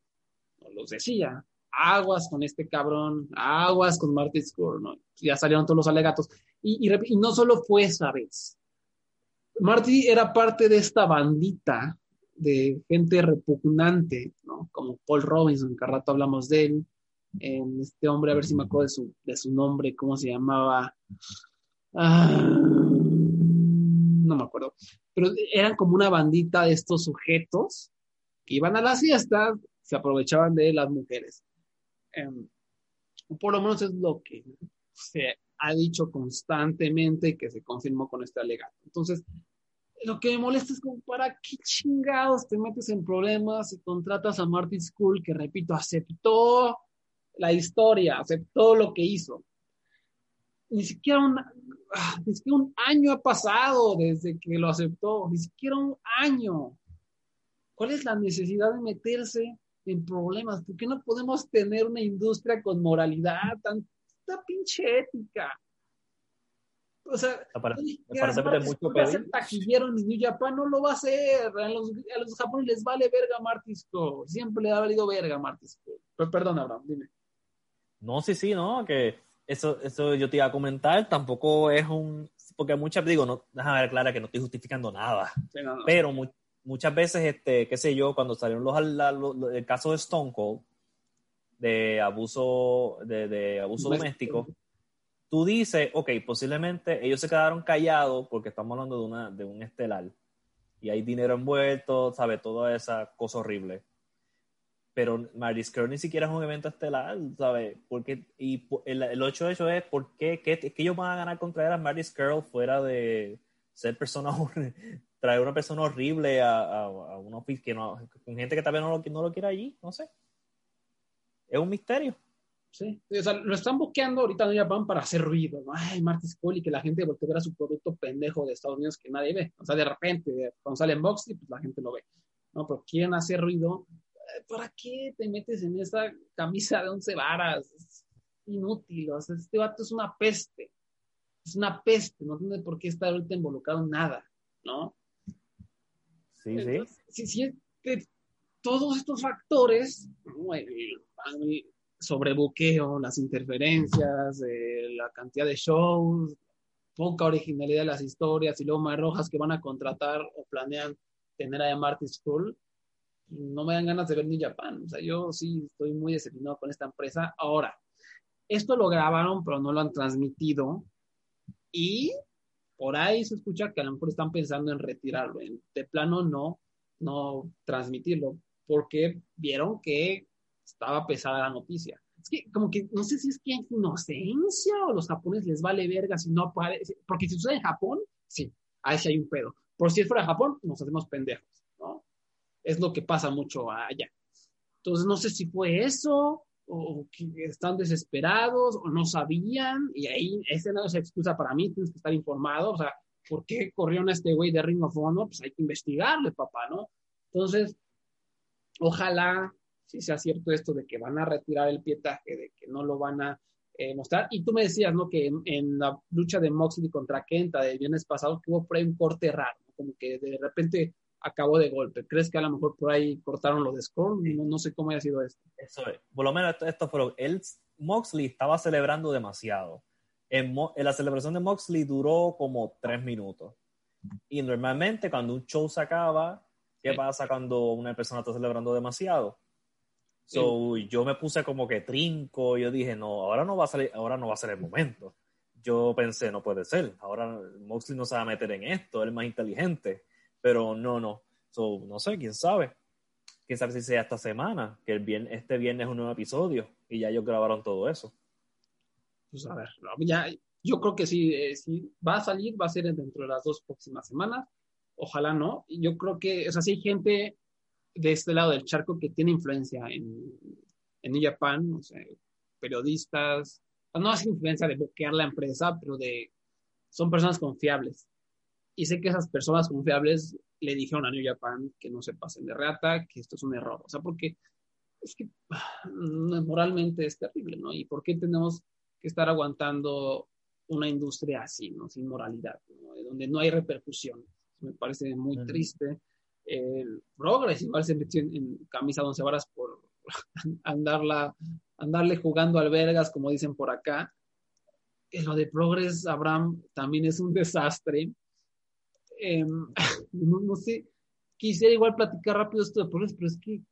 los decía, aguas con este cabrón, aguas con Marty Score, ¿no? Ya salieron todos los alegatos. Y, no solo fue esa vez. Marty era parte de esta bandita de gente repugnante, ¿no? Como Paul Robinson, que al rato hablamos de él. En este hombre, a ver si me acuerdo de su, de su nombre, ¿cómo se llamaba? Ah, no me acuerdo. Pero eran como una bandita de estos sujetos que iban a las fiestas, se aprovechaban de las mujeres. Em, por lo menos es lo que se ha dicho constantemente y que se confirmó con este alegato. Entonces, lo que me molesta es como, ¿para qué chingados te metes en problemas y contratas a Martin School, que repito, aceptó la historia, aceptó lo que hizo? Ni siquiera, ah, ni siquiera un año ha pasado desde que lo aceptó, ni siquiera un año. ¿Cuál es la necesidad de meterse en problemas. ¿Por qué no podemos tener una industria con moralidad, tanta pinche ética? O sea, me mucho va a ser taquillero en New Japan, no lo va a hacer. A los, a los japoneses les vale verga Martisco. Siempre le ha valido verga Martisco. Perdón, Abraham, dime. No, sí, sí, no, que eso, eso yo te iba a comentar, tampoco es un, porque muchas, digo, no, déjame ver clara que no estoy justificando nada, pero muchas veces, este, qué sé yo, cuando salieron los, el caso de Stone Cold, de abuso, de, abuso doméstico, tú dices, ok, posiblemente ellos se quedaron callados porque estamos hablando de, una, de un estelar. Y hay dinero envuelto, sabe, toda esa cosa horrible. Pero Marty Skrull ni siquiera es un evento estelar, ¿sabes? Porque, y el, el hecho de eso es, ¿por qué, qué, ellos van a ganar contra a Marty Skrull fuera de ser personas traer una persona horrible a, a, a una que no, con gente que tal vez no lo, no lo quiere allí, no sé. Es un misterio. Sí, o sea, lo están boqueando ahorita en Japón para hacer ruido, ¿no? Ay, Martis Cole y que la gente voltee a ver a su producto pendejo de Estados Unidos que nadie ve. O sea, de repente, cuando sale en Boxy, pues la gente lo ve, ¿no? Pero quieren hacer ruido. ¿Para qué te metes en esa camisa de once varas? Es inútil, o sea, este vato es una peste. Es una peste, no tiene por qué estar ahorita involucrado en nada, ¿no? Sí, sí. Sí, sí, todos estos factores, el, sobrebuqueo, las interferencias, eh, la cantidad de shows, poca originalidad de las historias y luego más rojas que van a contratar o planean tener a Marty School, no me dan ganas de ver ni Japan. O sea, yo sí estoy muy decepcionado con esta empresa. Ahora, esto lo grabaron, pero no lo han transmitido. Y por ahí se escucha que a lo mejor están pensando en retirarlo. De plano, no, no transmitirlo, porque vieron que estaba pesada la noticia. Es que como que no sé si es que hay inocencia o los japoneses les vale verga si no aparece, porque si sucede en Japón, sí, ahí sí hay un pedo. Por si es fuera de Japón, nos hacemos pendejos. Es lo que pasa mucho allá. Entonces no sé si fue eso o que están desesperados o no sabían y ahí esa no es excusa para mí, tienes que estar informado, o sea, ¿por qué corrieron a este güey de Ring of Honor? Pues hay que investigarle, papá, ¿no? Entonces, ojalá si sea cierto esto de que van a retirar el pietaje, de que no lo van a eh, mostrar. Y tú me decías, ¿no? Que en, la lucha de Moxley contra Kenta del viernes pasado, que hubo un corte raro, como que de repente acabó de golpe. ¿Crees que a lo mejor por ahí cortaron lo de Scorn? No, no sé cómo haya sido esto. Eso es. Por lo menos esto, esto fue él, Moxley estaba celebrando demasiado. En, en, la celebración de Moxley duró como tres minutos. Y normalmente cuando un show se acaba, ¿qué pasa cuando una persona está celebrando demasiado? So, yo me puse como que trinco, yo dije, no, ahora no va a salir, ahora no va a ser el momento. Yo pensé, no puede ser, ahora Moxley no se va a meter en esto, él es más inteligente, pero no, no. So, no sé, quién sabe. Quién sabe si sea esta semana, que el viernes, este viernes es un nuevo episodio y ya ellos grabaron todo eso. Pues a ver, ya, yo creo que sí, eh, si va a salir, va a ser dentro de las dos próximas semanas. Ojalá no. Yo creo que, o sea, si hay gente de este lado del charco que tiene influencia en, en New Japan, o sea, periodistas, no es influencia de bloquear la empresa, pero de, son personas confiables. Y sé que esas personas confiables le dijeron a New Japan que no se pasen de rata, que esto es un error. O sea, porque es que moralmente es terrible, ¿no? ¿Y por qué tenemos que estar aguantando una industria así, ¿no? Sin moralidad, ¿no? Donde no hay repercusiones. Me parece muy uh -huh. triste el Progress igual se metió en, en camisa once varas por andarla, andarle jugando albergas, como dicen por acá. Eh, lo de Progress, Abraham, también es un desastre. Eh, no, no, sé, quisiera igual platicar rápido esto de Progress, pero es que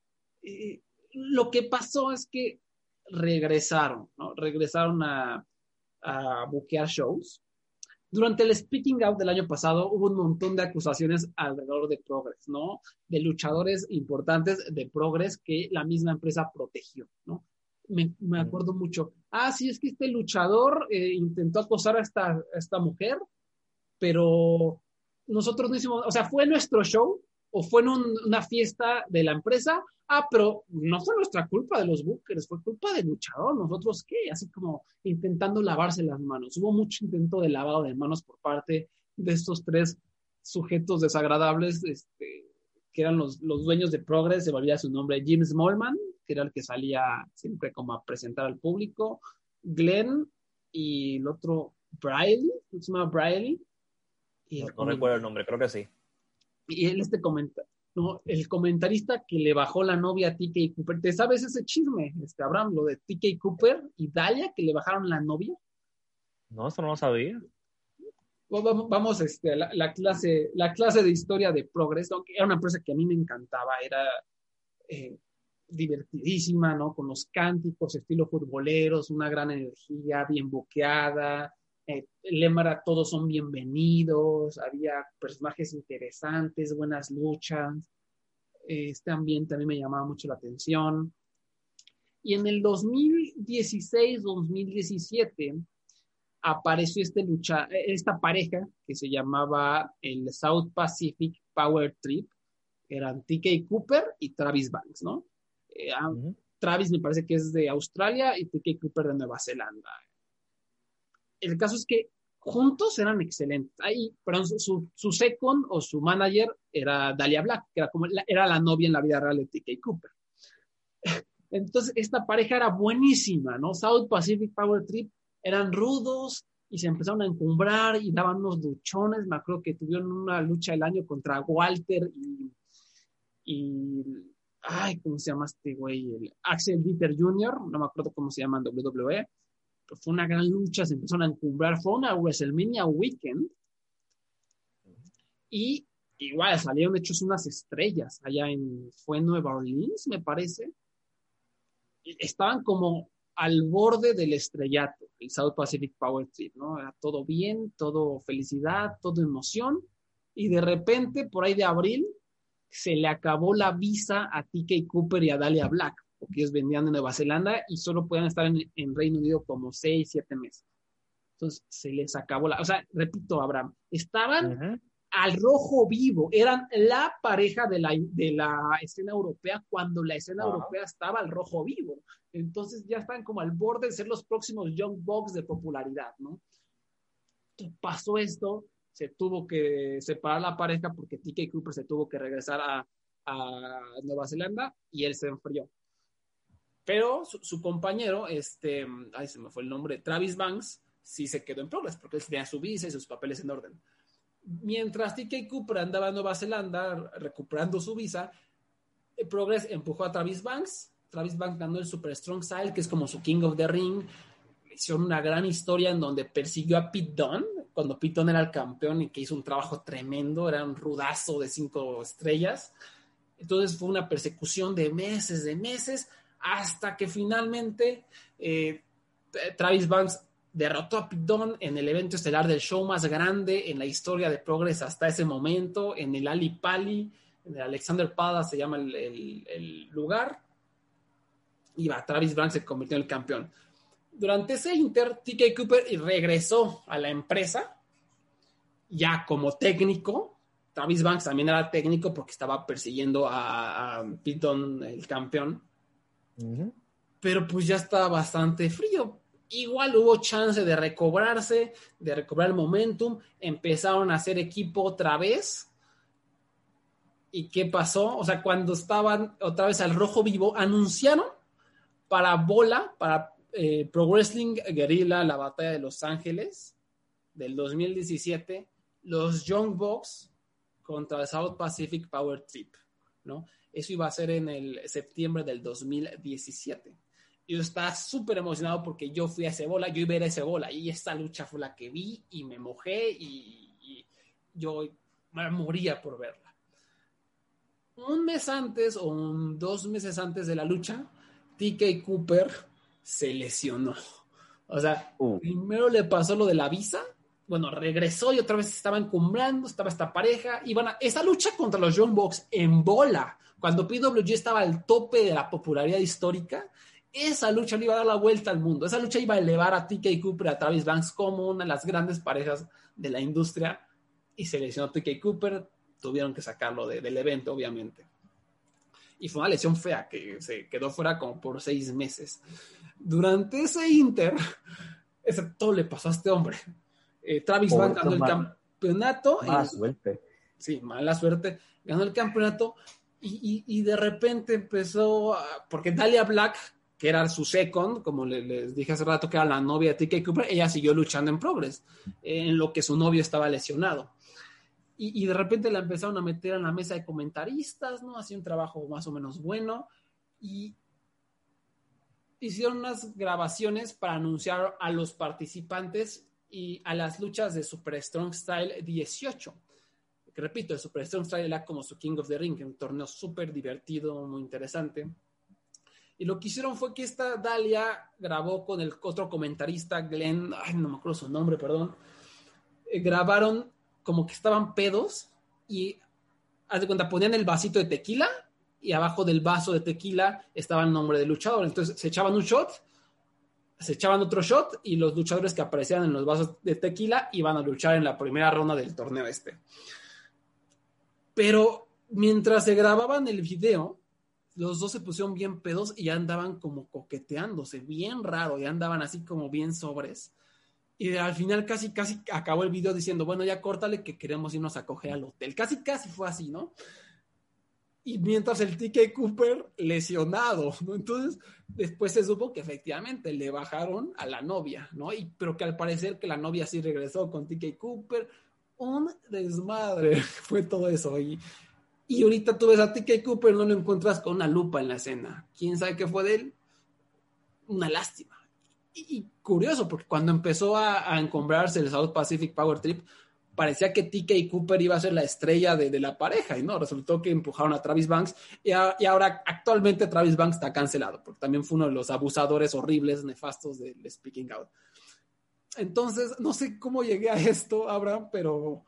eh, lo que pasó es que regresaron, ¿no? Regresaron a, a buquear shows durante el Speaking Out del año pasado hubo un montón de acusaciones alrededor de Progress, ¿no? De luchadores importantes de Progress que la misma empresa protegió, ¿no? Me, me acuerdo mucho. Ah, sí, es que este luchador eh, intentó acosar a esta, a esta mujer, pero nosotros no hicimos, o sea, fue nuestro show o fue en un, una fiesta de la empresa. Ah, pero no fue nuestra culpa de los bookers, fue culpa del luchador. ¿Nosotros qué? Así como intentando lavarse las manos. Hubo mucho intento de lavado de manos por parte de estos tres sujetos desagradables, este, que eran los, los dueños de Progress, se volvía su nombre Jim Smallman, que era el que salía siempre como a presentar al público, Glenn y el otro Briley, se llama Briley. Y no, no recuerdo el nombre, creo que sí y él este comenta, ¿no? El comentarista que le bajó la novia a TK Cooper. ¿Te sabes ese chisme, este Abraham, lo de TK Cooper y Dalia que le bajaron la novia? No, eso no lo sabía. Vamos, este, la, la, clase, la clase de historia de Progress, aunque era una empresa que a mí me encantaba, era eh, divertidísima, ¿no? Con los cánticos, estilo futboleros, una gran energía, bien boqueada, el lema era todos son bienvenidos, había personajes interesantes, buenas luchas, este ambiente a mí me llamaba mucho la atención. Y en el 2016-2017 apareció este lucha, esta pareja que se llamaba el South Pacific Power Trip, eran TK Cooper y Travis Banks, ¿no? Eh, uh -huh. Travis me parece que es de Australia y TK Cooper de Nueva Zelanda. El caso es que juntos eran excelentes. Ahí, pero su, su second o su manager era Dalia Black, que era, como la, era la novia en la vida real de TK Cooper. Entonces, esta pareja era buenísima, ¿no? South Pacific Power Trip eran rudos y se empezaron a encumbrar y daban unos luchones. Me acuerdo que tuvieron una lucha el año contra Walter y, y ay, ¿cómo se llama este güey? El Axel Dieter Jr., no me acuerdo cómo se llama en WWE fue una gran lucha, se empezaron a encumbrar, fue una WrestleMania Weekend. Y igual salieron hechos unas estrellas allá en, fue en Nueva Orleans, me parece, estaban como al borde del estrellato, el South Pacific Power Trip, ¿no? Era todo bien, todo felicidad, todo emoción, y de repente, por ahí de abril, se le acabó la visa a TK Cooper y a Dalia Black porque ellos vendían en Nueva Zelanda y solo podían estar en, Reino Unido como seis, siete meses. Entonces se les acabó la, o sea, repito, Abraham, estaban al rojo vivo, eran la pareja de la, de la escena europea cuando la escena europea estaba al rojo vivo. Entonces ya estaban como al borde de ser los próximos Young Bucks de popularidad, ¿no? pasó esto, se tuvo que separar la pareja porque TK Cooper se tuvo que regresar a, a Nueva Zelanda y él se enfrió. Pero su, compañero, este, ay, se me fue el nombre, Travis Banks, sí se quedó en Progress porque él tenía su visa y sus papeles en orden. Mientras TK Cooper andaba en Nueva Zelanda recuperando su visa, eh, Progress empujó a Travis Banks. Travis Banks ganó el Super Strong Style, que es como su King of the Ring. Hicieron una gran historia en donde persiguió a Pete Dunne, cuando Pete Dunne era el campeón y que hizo un trabajo tremendo, era un rudazo de cinco estrellas. Entonces fue una persecución de meses, de meses, hasta que finalmente eh, Travis Banks derrotó a Dunne en el evento estelar del show más grande en la historia de Progress hasta ese momento, en el Ali Pali, en el Alexander Pada se llama el, lugar, y va, Travis Banks se convirtió en el campeón. Durante ese Inter, TK Cooper regresó a la empresa ya como técnico. Travis Banks también era técnico porque estaba persiguiendo a, a Dunne, el campeón pero pues ya estaba bastante frío. Igual hubo chance de recobrarse, de recobrar el momentum, empezaron a hacer equipo otra vez. ¿Y qué pasó? O sea, cuando estaban otra vez al rojo vivo, anunciaron para Bola, para eh, Pro Wrestling Guerrilla, la batalla de Los Ángeles del 2017, los Young Bucks contra el South Pacific Power Trip, ¿no? Eso iba a ser en el septiembre del 2017. Yo estaba súper emocionado porque yo fui a ese bola, yo iba a ir a ese bola y esta lucha fue la que vi y me mojé y, y yo moría por verla. Un mes antes o dos meses antes de la lucha, TK Cooper se lesionó. O sea, uh. primero le pasó lo de la visa, bueno, regresó y otra vez estaba encumbrando, estaba esta pareja, y a esa lucha contra los Young Bucks en bola cuando PWG estaba al tope de la popularidad histórica, esa lucha le iba a dar la vuelta al mundo. Esa lucha iba a elevar a TK Cooper y a Travis Banks como una de las grandes parejas de la industria. Y se lesionó TK Cooper, tuvieron que sacarlo del evento, obviamente. Y fue una lesión fea que se quedó fuera como por seis meses. Durante ese Inter, todo le pasó a este hombre. Eh, Travis Banks ganó el campeonato. Mala suerte. Sí, mala suerte. Ganó el campeonato y, de repente empezó, porque Dalia Black, que era su second, como les dije hace rato que era la novia de TK Cooper, ella siguió luchando en Progress, en lo que su novio estaba lesionado. Y, de repente la empezaron a meter en la mesa de comentaristas, ¿no? Hacía un trabajo más o menos bueno. Y hicieron unas grabaciones para anunciar a los participantes y a las luchas de Super Strong Style 18 que repito, el Super Strong Style era como su King of the Ring, un torneo súper divertido, muy interesante. Y lo que hicieron fue que esta Dalia grabó con el otro comentarista, Glenn, ay, no me acuerdo su nombre, perdón, eh, grabaron como que estaban pedos y, haz de cuenta, ponían el vasito de tequila y abajo del vaso de tequila estaba el nombre del luchador. Entonces se echaban un shot, se echaban otro shot y los luchadores que aparecían en los vasos de tequila iban a luchar en la primera ronda del torneo este. Pero mientras se grababan el video, los dos se pusieron bien pedos y andaban como coqueteándose, bien raro, ya andaban así como bien sobres. Y al final casi, casi acabó el video diciendo, bueno, ya córtale que queremos irnos a coger al hotel. Casi, casi fue así, ¿no? Y mientras el TK Cooper lesionado, ¿no? Entonces, después se supo que efectivamente le bajaron a la novia, ¿no? Y, pero que al parecer que la novia sí regresó con TK Cooper. Un desmadre fue todo eso. Y, y ahorita tú ves a TK Cooper, no lo encuentras con una lupa en la escena. ¿Quién sabe qué fue de él? Una lástima. Y, curioso, porque cuando empezó a, encombrarse el South Pacific Power Trip, parecía que TK Cooper iba a ser la estrella de, de, la pareja y no, resultó que empujaron a Travis Banks y, y, ahora actualmente Travis Banks está cancelado porque también fue uno de los abusadores horribles, nefastos del Speaking Out. Entonces, no sé cómo llegué a esto, Abraham, pero...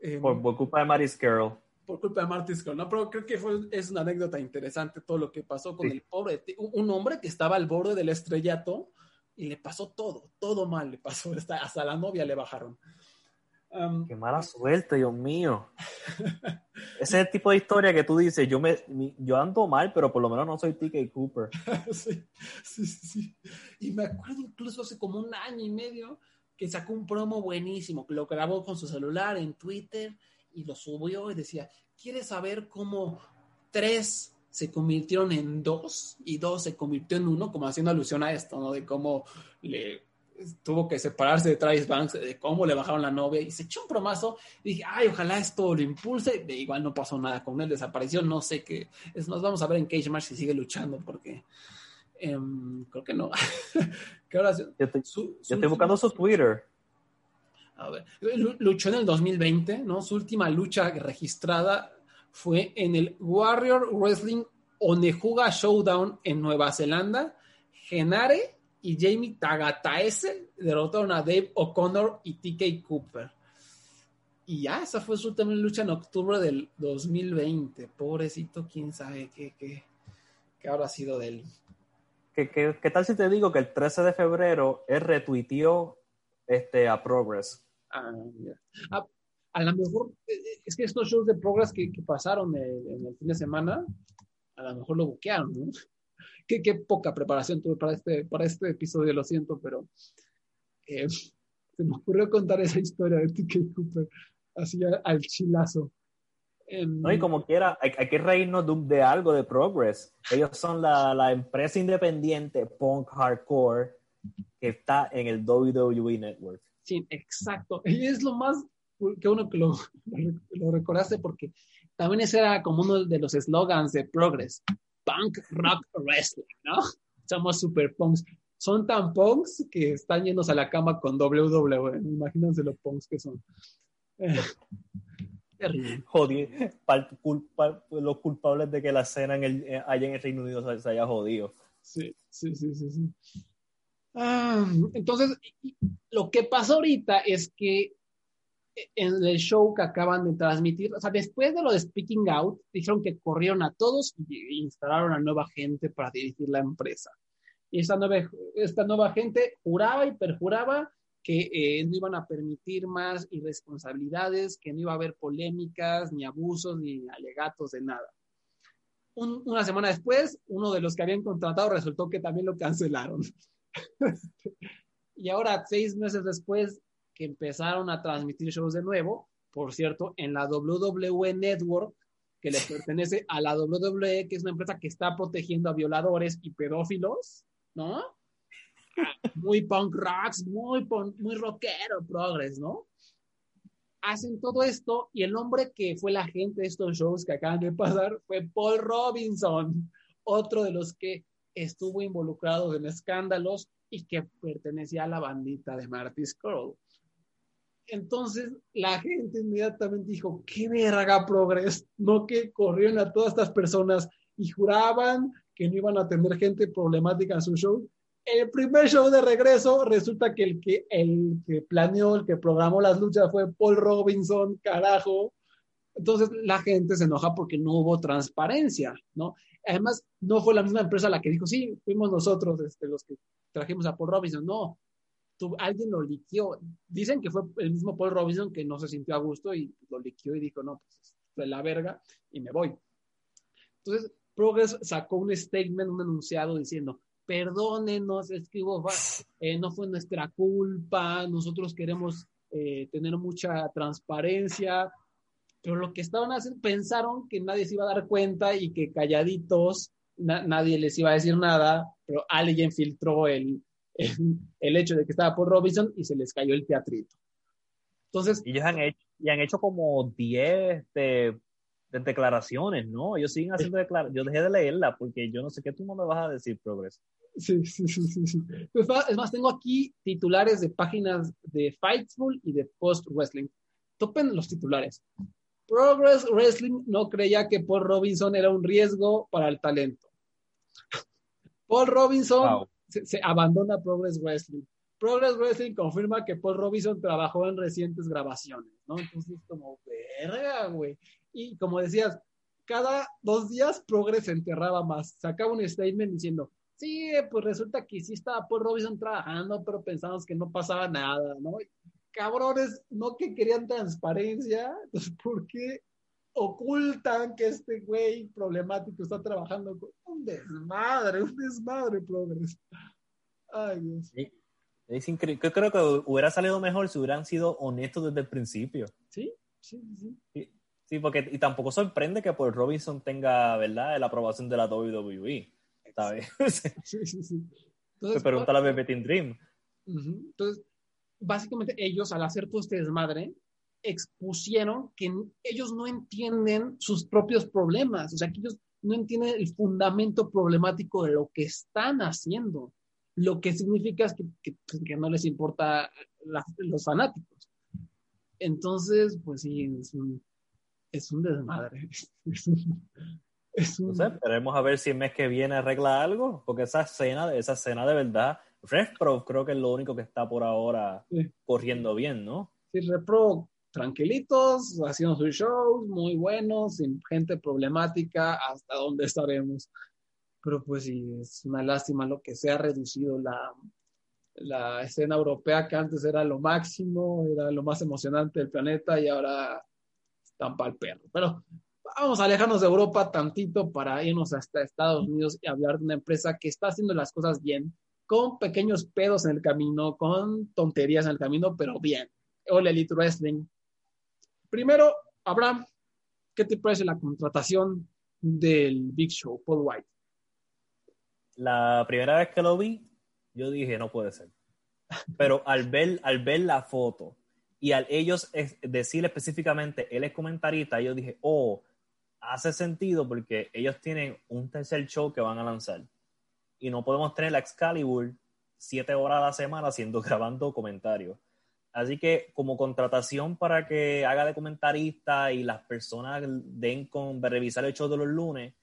Eh, por, por, culpa de Maris Carroll. Por culpa de Martis Carroll, no, pero creo que fue, es una anécdota interesante todo lo que pasó con sí. el pobre, un hombre que estaba al borde del estrellato y le pasó todo, todo mal le pasó, hasta, hasta la novia le bajaron. Um, Qué mala suerte, Dios mío. Ese es el tipo de historia que tú dices, yo, me, yo ando mal, pero por lo menos no soy TK Cooper. sí, sí, sí. Y me acuerdo incluso hace como un año y medio que sacó un promo buenísimo, que lo grabó con su celular en Twitter y lo subió y decía, ¿quieres saber cómo tres se convirtieron en dos y dos se convirtió en uno? Como haciendo alusión a esto, ¿no? De cómo le tuvo que separarse de Travis Banks, de cómo le bajaron la novia, y se echó un promazo, y dije, ay, ojalá esto lo impulse, de igual no pasó nada con él, desapareció, no sé qué, es, nos vamos a ver en Cage Match si sigue luchando, porque eh, creo que no. ¿Qué hora? Yo estoy, su, yo estoy buscando su Twitter. A ver, luchó en el 2020, ¿no? Su última lucha registrada fue en el Warrior Wrestling Onejuga Showdown en Nueva Zelanda, Genare y Jamie Tagataese derrotaron a Dave O'Connor y TK Cooper. Y ya, esa fue su última lucha en octubre del 2020. Pobrecito, quién sabe qué, qué, qué habrá sido de él. ¿Qué, qué, qué tal si te digo que el 13 de febrero él retuiteó este, a Progress? Ah, yeah. a, a lo mejor, es que estos shows de Progress que, que pasaron en, en el fin de semana, a lo mejor lo buquearon, ¿no? Qué, qué, poca preparación tuve para este, para este episodio, lo siento, pero eh, se me ocurrió contar esa historia de TK Cooper así al chilazo. Um, no, y como quiera, hay, hay que reírnos de, de, algo de Progress. Ellos son la, la, empresa independiente punk hardcore que está en el WWE Network. Sí, exacto. Y es lo más que uno que lo, lo recordaste porque también ese era como uno de los eslogans de Progress punk rock wrestling, ¿no? Somos super punks. Son tan punks que están yéndose a la cama con WWE. Imagínense los punks que son. Joder, culpa, los culpables de que la escena en el, eh, allá en el Reino Unido se, se haya jodido. Sí, sí, sí, sí. sí. Ah, entonces, lo que pasa ahorita es que en el show que acaban de transmitir, o sea, después de lo de Speaking Out, dijeron que corrieron a todos y instalaron a nueva gente para dirigir la empresa. Y esta nueva, esta nueva gente juraba y perjuraba que eh, no iban a permitir más irresponsabilidades, que no iba a haber polémicas, ni abusos, ni alegatos de nada. Un, una semana después, uno de los que habían contratado resultó que también lo cancelaron. y ahora, seis meses después, que empezaron a transmitir shows de nuevo, por cierto, en la WWE Network, que le pertenece a la WWE, que es una empresa que está protegiendo a violadores y pedófilos, ¿no? Muy punk rocks, muy, muy rockero, progress, ¿no? Hacen todo esto y el hombre que fue la gente de estos shows que acaban de pasar fue Paul Robinson, otro de los que estuvo involucrado en escándalos y que pertenecía a la bandita de Marty Scurll. Entonces la gente inmediatamente dijo, qué verga progres, no que corrieron a todas estas personas y juraban que no iban a tener gente problemática en su show. El primer show de regreso resulta que el que, el que planeó, el que programó las luchas fue Paul Robinson, carajo. Entonces la gente se enoja porque no hubo transparencia, ¿no? Además, no fue la misma empresa la que dijo, sí, fuimos nosotros este, los que trajimos a Paul Robinson. No, alguien lo liqueó. Dicen que fue el mismo Paul Robinson que no se sintió a gusto y lo liqueó y dijo, no, pues fue la verga y me voy. Entonces, Progress sacó un statement, un enunciado diciendo, perdónenos, es que hubo eh, no fue nuestra culpa, nosotros queremos eh, tener mucha transparencia, pero lo que estaban haciendo, pensaron que nadie se iba a dar cuenta y que calladitos na- nadie les iba a decir nada, pero alguien filtró el, el, el hecho de que estaba por Robinson y se les cayó el teatrito. Entonces, ellos han hecho, y han hecho como 10 de, de declaraciones, ¿no? Ellos siguen haciendo declaraciones. Yo dejé de leerla porque yo no sé qué tú no me vas a decir, Progress. Sí, sí, sí, sí, sí. Es más- es más, tengo aquí titulares de páginas de Fightful y de Post Wrestling. Topen los titulares. Progress Wrestling no creía que Paul Robinson era un riesgo para el talento. Paul Robinson Wow. se, se abandona Progress Wrestling. Progress Wrestling confirma que Paul Robinson trabajó en recientes grabaciones, ¿no? Entonces, como, verga, güey. Y como decías, cada dos días Progress se enterraba más. Sacaba un statement diciendo, sí, pues resulta que sí estaba Paul Robinson trabajando, pero pensamos que no pasaba nada, ¿no? Cabrones, no que querían transparencia, entonces, ¿por qué ocultan que este güey problemático está trabajando con un desmadre, un desmadre, Progress? Ay, Dios. Es increíble. Yo creo que hubiera salido mejor si hubieran sido honestos desde el principio. Sí, sí, sí. Sí, sí, porque y tampoco sorprende que por Robinson tenga, ¿verdad?, la aprobación de la WWE. ¿Sabes? Sí, sí, sí. Me Entonces, pregunta la Bebé Team Dream. Entonces, básicamente ellos al hacer todo este desmadre, expusieron que ellos no entienden sus propios problemas, o sea, que ellos no entienden el fundamento problemático de lo que están haciendo, lo que significa es que, que- que no les importa la- los fanáticos. Entonces, pues sí, es un, es un desmadre. Es un, es un- No sé, esperemos a ver si el mes que viene arregla algo, porque esa escena, esa escena de verdad, Pro creo que es lo único que está por ahora Sí. corriendo bien, ¿no? Sí, Repro, tranquilitos, haciendo sus shows, muy buenos, sin gente problemática, hasta dónde estaremos. Pero pues sí, es una lástima lo que se ha reducido la, la escena europea, que antes era lo máximo, era lo más emocionante del planeta y ahora para el perro. Pero vamos a alejarnos de Europa tantito para irnos hasta Estados Unidos y hablar de una empresa que está haciendo las cosas bien, con pequeños pedos en el camino, con tonterías en el camino, pero bien. All Elite Wrestling. Primero, Abraham, ¿qué te parece la contratación del Big Show, Paul White? La primera vez que lo vi, yo dije, no puede ser. Pero al ver, al ver la foto y al ellos es- decir específicamente, él es comentarista, yo dije, oh, hace sentido porque ellos tienen un tercer show que van a lanzar. Y no podemos tener la Excalibur siete horas a la semana haciendo, grabando comentarios. Así que como contratación para que haga de comentarista y las personas den con revisar el show de los lunes,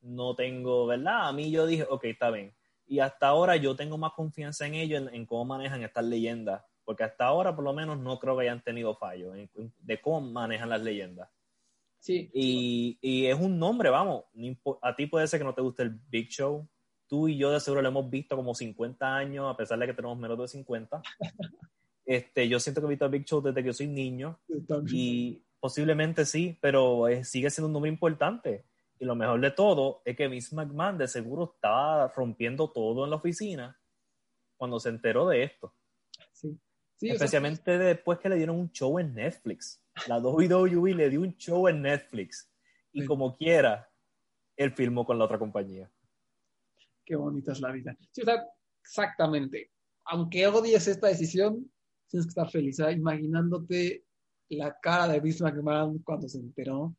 no tengo, ¿verdad? A mí yo dije, ok, está bien. Y hasta ahora yo tengo más confianza en ellos, en, en cómo manejan estas leyendas, porque hasta ahora por lo menos no creo que hayan tenido fallos de cómo manejan las leyendas. Sí, Y, y es un nombre, vamos, a ti puede ser que no te guste el Big Show, tú y yo de seguro lo hemos visto como 50 años, a pesar de que tenemos menos de 50. Este, yo siento que he visto el Big Show desde que yo soy niño y posiblemente sí, pero sigue siendo un nombre importante. Y lo mejor de todo es que Vince McMahon de seguro estaba rompiendo todo en la oficina cuando se enteró de esto. Sí. Sí, o sea, Especialmente después que le dieron un show en Netflix. La WWE le dio un show en Netflix. Y Sí. como quiera, él filmó con la otra compañía. qué bonita es la vida. Sí, o sea, exactamente. Aunque odies esta decisión, tienes que estar feliz. ¿eh? Imaginándote la cara de Vince McMahon cuando se enteró,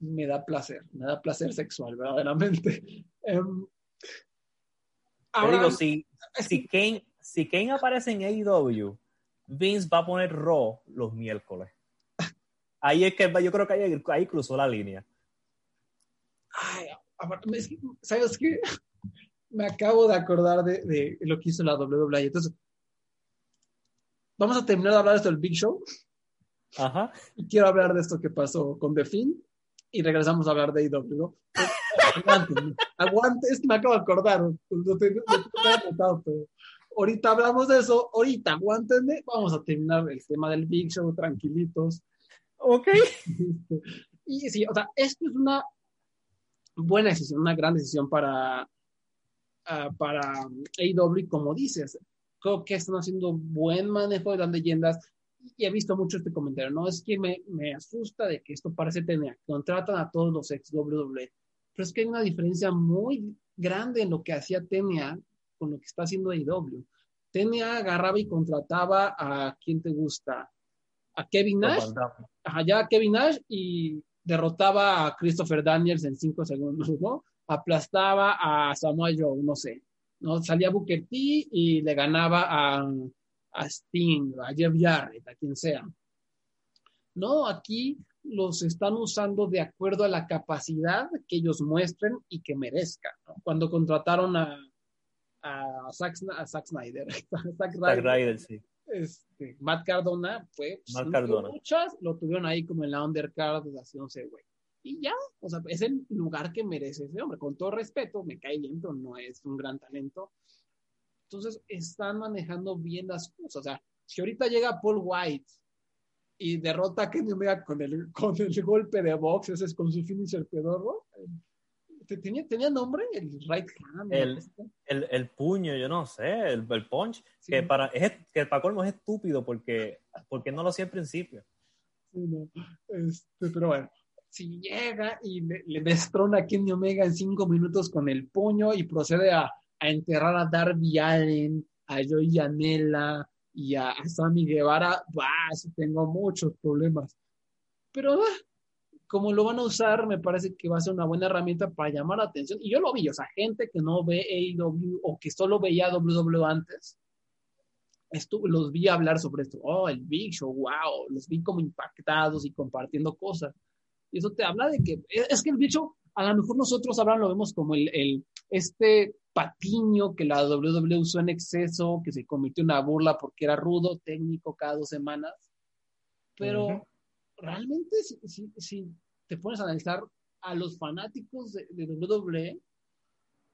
me da placer, me da placer sexual, verdaderamente. Em, Te ahora, digo, si, si, Kane, si Kane aparece en AEW, Vince va a poner Raw los miércoles. Ahí es que yo creo que ahí, ahí cruzó la línea. ay, ¿sabes qué? Me acabo de acordar de, de lo que hizo la WWE. Entonces, vamos a terminar de hablar de esto del Big Show. Ajá. y quiero hablar de esto que pasó con The Finn y regresamos a hablar de IW. Aguanten, aguante, es que me acabo de acordar, lo te- lo tenía anotado, pero ahorita hablamos de eso, ahorita aguántenme, vamos a terminar el tema del Big Show tranquilitos. Ok. Este, Y sí, o sea, esto es una buena decisión, una gran decisión para, uh, para AEW, como dices. Creo que están haciendo buen manejo de las leyendas y he visto mucho este comentario, ¿no? Es que me, me asusta de que esto parece tener, contratan a todos los ex WWE, pero es que hay una diferencia muy grande en lo que hacía TNA con lo que está haciendo AEW. TNA agarraba y contrataba a quien te gusta, a Kevin Nash, allá a Kevin Nash y derrotaba a Christopher Daniels en cinco segundos, ¿no? Aplastaba a Samoa Joe, no sé, ¿no? Salía Booker T y le ganaba a, a Sting, a Jeff Jarrett, a quien sea. No, aquí los están usando de acuerdo a la capacidad que ellos muestren y que merezcan. ¿no? Cuando contrataron a, a, Zack, a Zack Snyder, Zack Ryder, sí. este, Matt Cardona, fue Matt Cardona. muchas lo tuvieron ahí como en la undercard haciéndose güey. Y ya, o sea, es el lugar que merece ese hombre. Con todo respeto, me cae bien, pero no es un gran talento. Entonces, están manejando bien las cosas. O sea, si ahorita llega Paul White y derrota a Kenny Omega con el, con el golpe de box, ese es con su finisher pedorro, tenía, tenía nombre, el right hand. El, el, el, puño, yo no sé, el, el punch, sí. que, para, es, que para colmo es estúpido porque, porque no lo hacía al principio. Sí, no. este, pero bueno, si llega y le, le, destrona a Kenny Omega en cinco minutos con el puño y procede a, a enterrar a Darby Allen, a Joey Janela y a, a Sammy Guevara, bah, sí tengo muchos problemas. Pero bah, como lo van a usar, me parece que va a ser una buena herramienta para llamar la atención. Y yo lo vi, o sea, gente que no ve AEW o que solo veía WWE antes, estuve, los vi hablar sobre esto. Oh, el Big wow, los vi como impactados y compartiendo cosas. Y eso te habla de que, es que el Big Show, a lo mejor nosotros ahora lo vemos como el, el este patiño que la WWE usó en exceso, que se convirtió en una burla porque era rudo, técnico cada dos semanas. Pero realmente si, si, si, te pones a analizar a los fanáticos de, de WWE,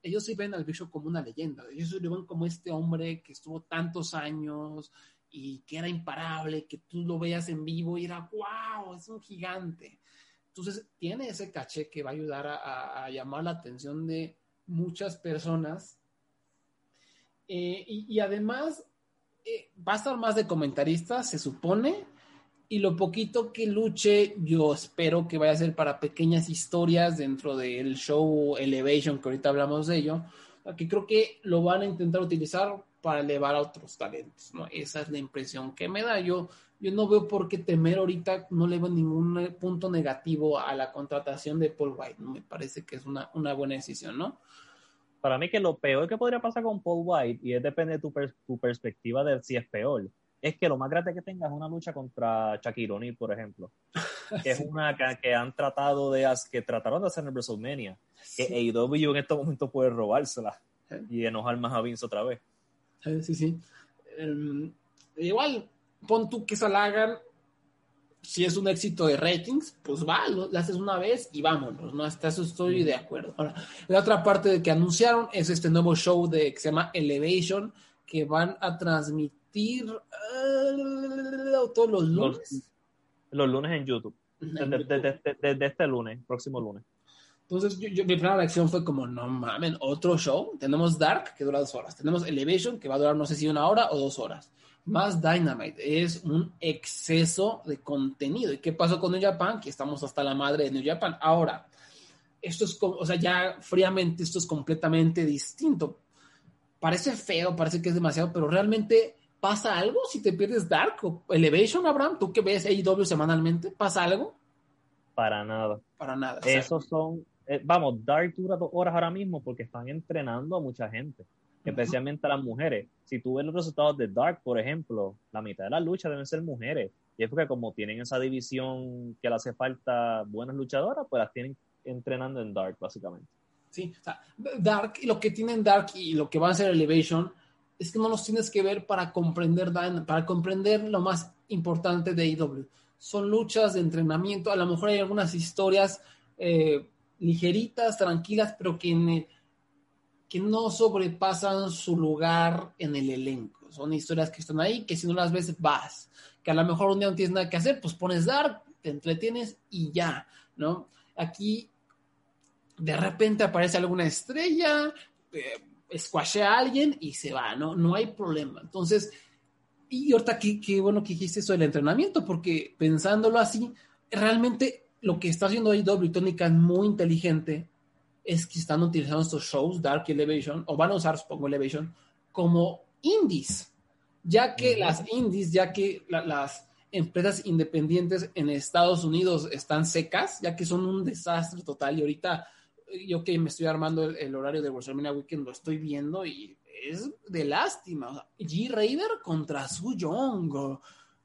ellos sí ven al Bishop como una leyenda. Ellos lo ven como este hombre que estuvo tantos años y que era imparable, que tú lo veas en vivo y era, wow, es un gigante. Entonces, tiene ese caché que va a ayudar a, a, a llamar la atención de muchas personas. Eh, y, y, además, eh, va a estar más de comentarista, se supone, y lo poquito que luche, yo espero que vaya a ser para pequeñas historias dentro del show Elevation, que ahorita hablamos de ello, que creo que lo van a intentar utilizar para elevar a otros talentos, ¿no? Esa es la impresión que me da. Yo, yo no veo por qué temer ahorita, no le veo ningún punto negativo a la contratación de Paul White, ¿no? Me parece que es una, una buena decisión, ¿no? Para mí que lo peor que podría pasar con Paul White, y es depende de tu, per tu perspectiva de si es peor, es que lo más grande que tenga es una lucha contra Shaquille O'Neal, por ejemplo. Que es una que, que, han tratado de que trataron de hacer en WrestleMania. Sí. Que AEW en estos momentos puede robársela ¿Sí? y enojar más a Vince otra vez. Sí, sí. Um, igual, pon tú que se la hagan. Si es un éxito de ratings, pues va, lo, lo haces una vez y vámonos, ¿no? Hasta eso estoy de acuerdo. Ahora, la otra parte de que anunciaron es este nuevo show de, que se llama Elevation, que van a transmitir uh, todos los lunes. Los, los, lunes en YouTube. Desde, desde, desde, desde, este lunes, próximo lunes. Entonces, yo, yo, mi primera reacción fue como, no mames, otro show. Tenemos Dark, que dura dos horas. Tenemos Elevation, que va a durar no sé si una hora o dos horas. Más Dynamite. Es un exceso de contenido. ¿Y qué pasó con New Japan? Que estamos hasta la madre de New Japan. Ahora, esto es, o sea, ya fríamente, esto es completamente distinto. Parece feo, parece que es demasiado, pero realmente ¿Pasa algo si te pierdes Dark o Elevation, Abraham? ¿Tú que ves AEW semanalmente? ¿Pasa algo? Para nada. Para nada. Esos son, eh, vamos, Dark dura dos horas ahora mismo porque están entrenando a mucha gente, especialmente uh -huh. a las mujeres. Si tú ves los resultados de Dark, por ejemplo, la mitad de las luchas deben ser mujeres. Y es porque como tienen esa división que le hace falta buenas luchadoras, pues las tienen entrenando en Dark, básicamente. Sí, o sea, Dark, lo que tienen Dark y lo que va a ser Elevation es que no los tienes que ver para comprender, para comprender lo más importante de AEW. Son luchas de entrenamiento, a lo mejor hay algunas historias eh, ligeritas, tranquilas, pero que, que no sobrepasan su lugar en el elenco. Son historias que están ahí, que si no las ves, vas. Que a lo mejor un día no tienes nada que hacer, pues pones Dark, te entretienes y ya, ¿no? Aquí de repente aparece alguna estrella, eh, squashea a alguien y se va, ¿no? No hay problema. Entonces, y ahorita qué, bueno que dijiste eso del entrenamiento, porque pensándolo así, realmente lo que está haciendo AEW Tony Khan muy inteligente es que están utilizando estos shows, Dark Elevation, o van a usar, supongo, Elevation, como indies, ya que las indies, ya que las empresas independientes en Estados Unidos están secas, ya que son un desastre total y ahorita yo que me estoy armando el, horario de WrestleMania Weekend lo estoy viendo y es de lástima. G. Raider contra Su Young.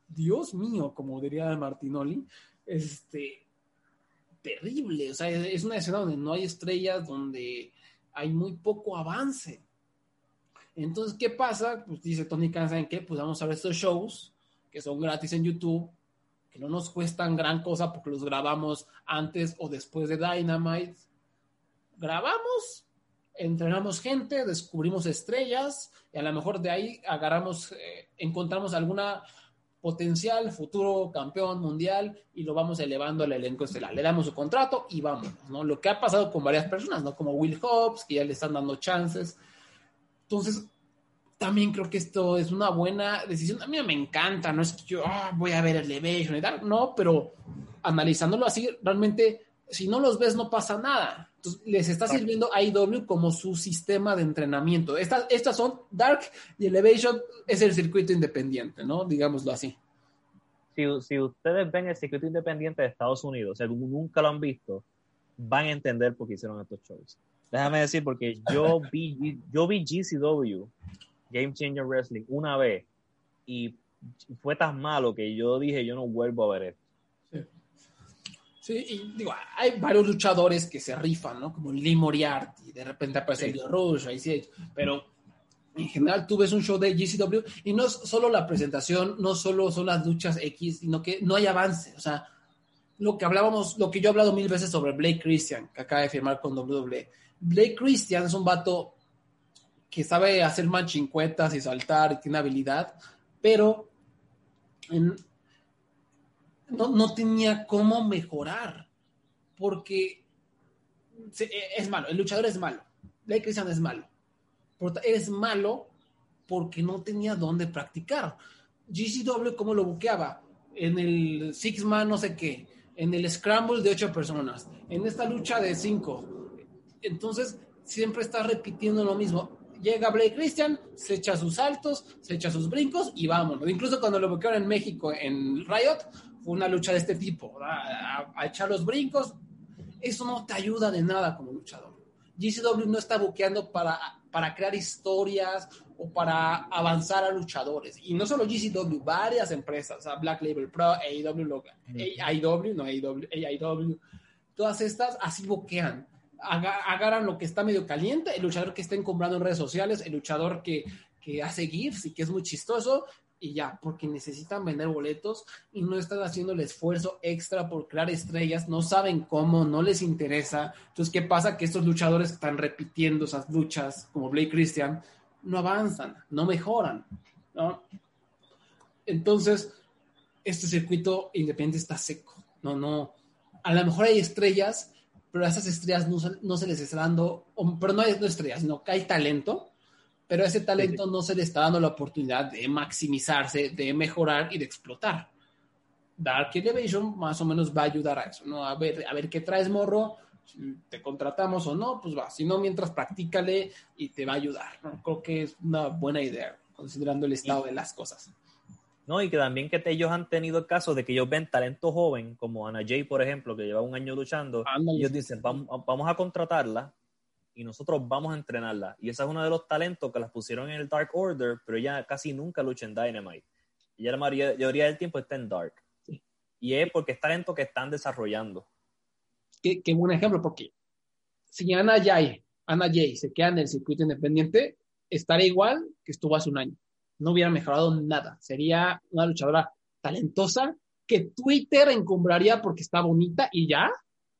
Dios mío, como diría Martinoli. Este, terrible. O sea, es una escena donde no hay estrellas, donde hay muy poco avance. Entonces, ¿qué pasa? Pues dice Tony Khan, ¿saben qué? Pues vamos a ver estos shows que son gratis en YouTube, que no nos cuestan gran cosa porque los grabamos antes o después de Dynamite. Grabamos, entrenamos gente, descubrimos estrellas y a lo mejor de ahí agarramos, eh, encontramos alguna potencial futuro campeón mundial y lo vamos elevando al elenco estelar. Le damos su contrato y vamos, ¿no? Lo que ha pasado con varias personas, ¿no? Como Will Hobbs, que ya le están dando chances. Entonces, también creo que esto es una buena decisión. A mí me encanta, no es que yo ah, voy a ver el Elevation y tal, no, pero analizándolo así, realmente, si no los ves, no pasa nada. Entonces, les está sirviendo a IW como su sistema de entrenamiento. Estas, estas son Dark y Elevation es el circuito independiente, ¿no? Digámoslo así. Si, si ustedes ven el circuito independiente de Estados Unidos, o nunca lo han visto, van a entender por qué hicieron estos shows. Déjame decir, porque yo vi, yo vi GCW, Game Changer Wrestling, una vez, y fue tan malo que yo dije, yo no vuelvo a ver esto. Sí, y digo, hay varios luchadores que se rifan, ¿no? Como Lee Moriarty, de repente aparece el Rush, ahí sí, pero en general tú ves un show de GCW y no es solo la presentación, no solo son las luchas X, sino que no hay avance, o sea, lo que hablábamos, lo que yo he hablado mil veces sobre Blake Christian, que acaba de firmar con WWE. Blake Christian es un vato que sabe hacer manchincuetas y saltar y tiene habilidad, pero en, no, tenía cómo mejorar, porque es malo, el luchador es malo, Blake Christian es malo, es malo porque no tenía dónde practicar. GCW, ¿cómo lo buqueaba? En el Six Man, no sé qué, en el Scramble de ocho personas, en esta lucha de cinco. Entonces, siempre está repitiendo lo mismo. Llega Blake Christian, se echa sus saltos, se echa sus brincos y vámonos. Incluso cuando lo buquearon en México, en Riot, fue una lucha de este tipo, a, echar los brincos, eso no te ayuda de nada como luchador. GCW no está buqueando para, para crear historias o para avanzar a luchadores. Y no solo GCW, varias empresas, Black Label Pro, AEW, AEW, no AEW, AEW, todas estas así buquean. Agarran lo que está medio caliente, el luchador que estén comprando en redes sociales, el luchador que, que hace GIFs y que es muy chistoso, y ya, porque necesitan vender boletos y no están haciendo el esfuerzo extra por crear estrellas, no saben cómo, no les interesa. Entonces, ¿qué pasa? Que estos luchadores que están repitiendo esas luchas, como Blake Christian, no avanzan, no mejoran, ¿no? Entonces, este circuito independiente está seco, no, no. A lo mejor hay estrellas, pero a esas estrellas no, no se les está dando, pero no hay estrellas, sino que hay talento pero ese talento no se le está dando la oportunidad de maximizarse, de mejorar y de explotar. Dark Elevation más o menos va a ayudar a eso, ¿no? A ver, a ver qué traes, morro, si te contratamos o no, pues va, si no, mientras practícale y te va a ayudar, ¿no? Creo que es una buena idea, considerando el estado de las cosas. No, y que también que ellos han tenido el caso de que ellos ven talento joven, como Ana Jay, por ejemplo, que lleva un año luchando, y ellos dicen, vamos, vamos a contratarla, y nosotros vamos a entrenarla. Y ese es uno de los talentos que las pusieron en el Dark Order, pero ella casi nunca lucha en Dynamite. Ella la mayoría del tiempo está en Dark. Y es porque es talento que están desarrollando. Qué, qué buen ejemplo, porque si Ana Jay, Ana Jay se queda en el circuito independiente, estaría igual que estuvo hace un año. No hubiera mejorado nada. Sería una luchadora talentosa que Twitter encumbraría porque está bonita y ya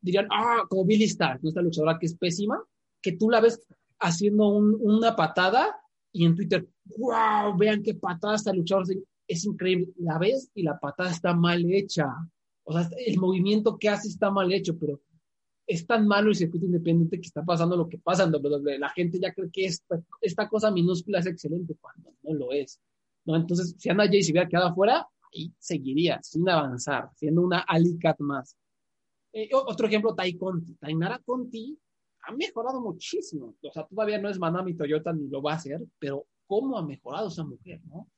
dirían, ah, como Billy Stark, esta luchadora que es pésima, que tú la ves haciendo una patada y en Twitter, wow, vean qué patada está luchador, es increíble, la ves y la patada está mal hecha, o sea, el movimiento que hace está mal hecho, pero es tan malo el circuito independiente que está pasando lo que pasa en WWE. La gente ya cree que esta, esta cosa minúscula es excelente cuando no lo es. ¿no? Entonces, si Ana Jay se hubiera quedado afuera, ahí seguiría sin avanzar, siendo una Alicat más. Eh, otro ejemplo, Tai Conti. Tainara Conti ha mejorado muchísimo. O sea, todavía no es Manami Toyota ni lo va a hacer, pero ¿cómo ha mejorado esa mujer, no?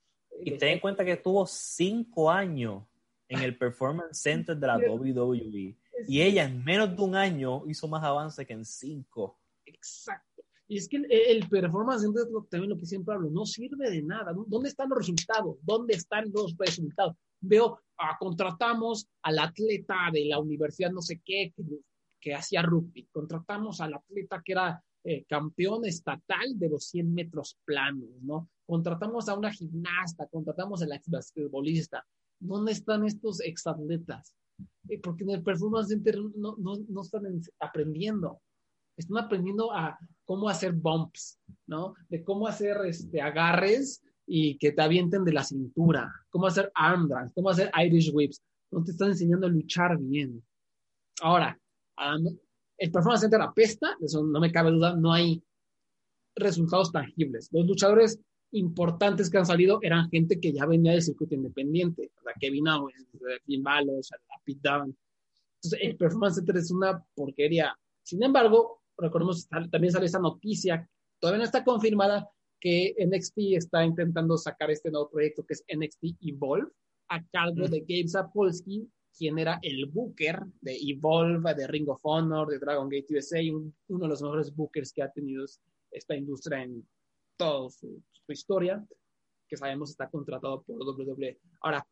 Y ten en cuenta que estuvo cinco años en el Performance Center de la WWE. Y ella en menos de un año hizo más avance que en cinco. Exacto. Y es que el, el performance center es lo, también lo que siempre hablo, no sirve de nada. ¿Dónde están los resultados? ¿Dónde están los resultados? Veo, ah, contratamos al atleta de la universidad no sé qué que, que hacía rugby, contratamos al atleta que era eh, campeón estatal de los 100 metros planos, ¿no? Contratamos a una gimnasta, contratamos al basquetbolista. ¿Dónde están estos exatletas? Eh, porque en el Performance Center no, no, no están en, aprendiendo. Están aprendiendo a cómo hacer bumps, ¿no? De cómo hacer este, agarres y que te avienten de la cintura, cómo hacer arm drags, cómo hacer Irish whips. No te están enseñando a luchar bien. Ahora, um, el Performance Center apesta, eso no me cabe duda, no hay resultados tangibles. Los luchadores importantes que han salido eran gente que ya venía del circuito independiente, o sea, Kevin Owens, Finn Balor, Pete Dunne. Entonces, el Performance Center es una porquería. Sin embargo, recordemos, también sale esa noticia, todavía no está confirmada, que NXT está intentando sacar este nuevo proyecto que es NXT Evolve, a cargo mm. de Gabe Sapolsky, quien era el booker de Evolve, de Ring of Honor, de Dragon Gate USA, un, uno de los mejores bookers que ha tenido esta industria en toda su, su historia, que sabemos está contratado por WWE. Ahora,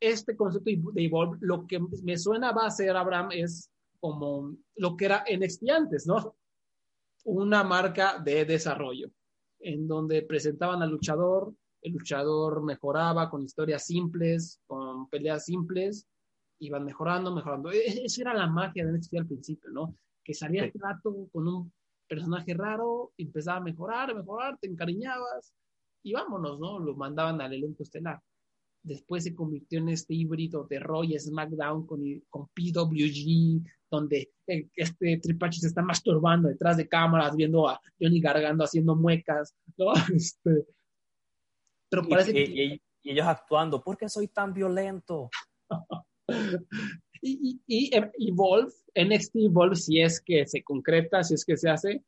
este concepto de Evolve, lo que me suena va a ser, Abraham, es como lo que era NXT antes, ¿no? Una marca de desarrollo, en donde presentaban al luchador, el luchador mejoraba con historias simples, con peleas simples, iban mejorando, mejorando. E-, e-, esa era la magia de NXT al principio, ¿no? Que salía el trato con un personaje raro, empezaba a mejorar, mejorar, te encariñabas y vámonos, ¿no? Lo mandaban al elenco estelar. Después se convirtió en este híbrido de Roy SmackDown con, con PWG, donde este Tripachi se está masturbando detrás de cámaras, viendo a Johnny Gargando haciendo muecas, ¿no? Este, pero parece y, que... y, y, ellos actuando, ¿por qué soy tan violento? y, y, Evolve, NXT Evolve, si es que se concreta, si es que se hace,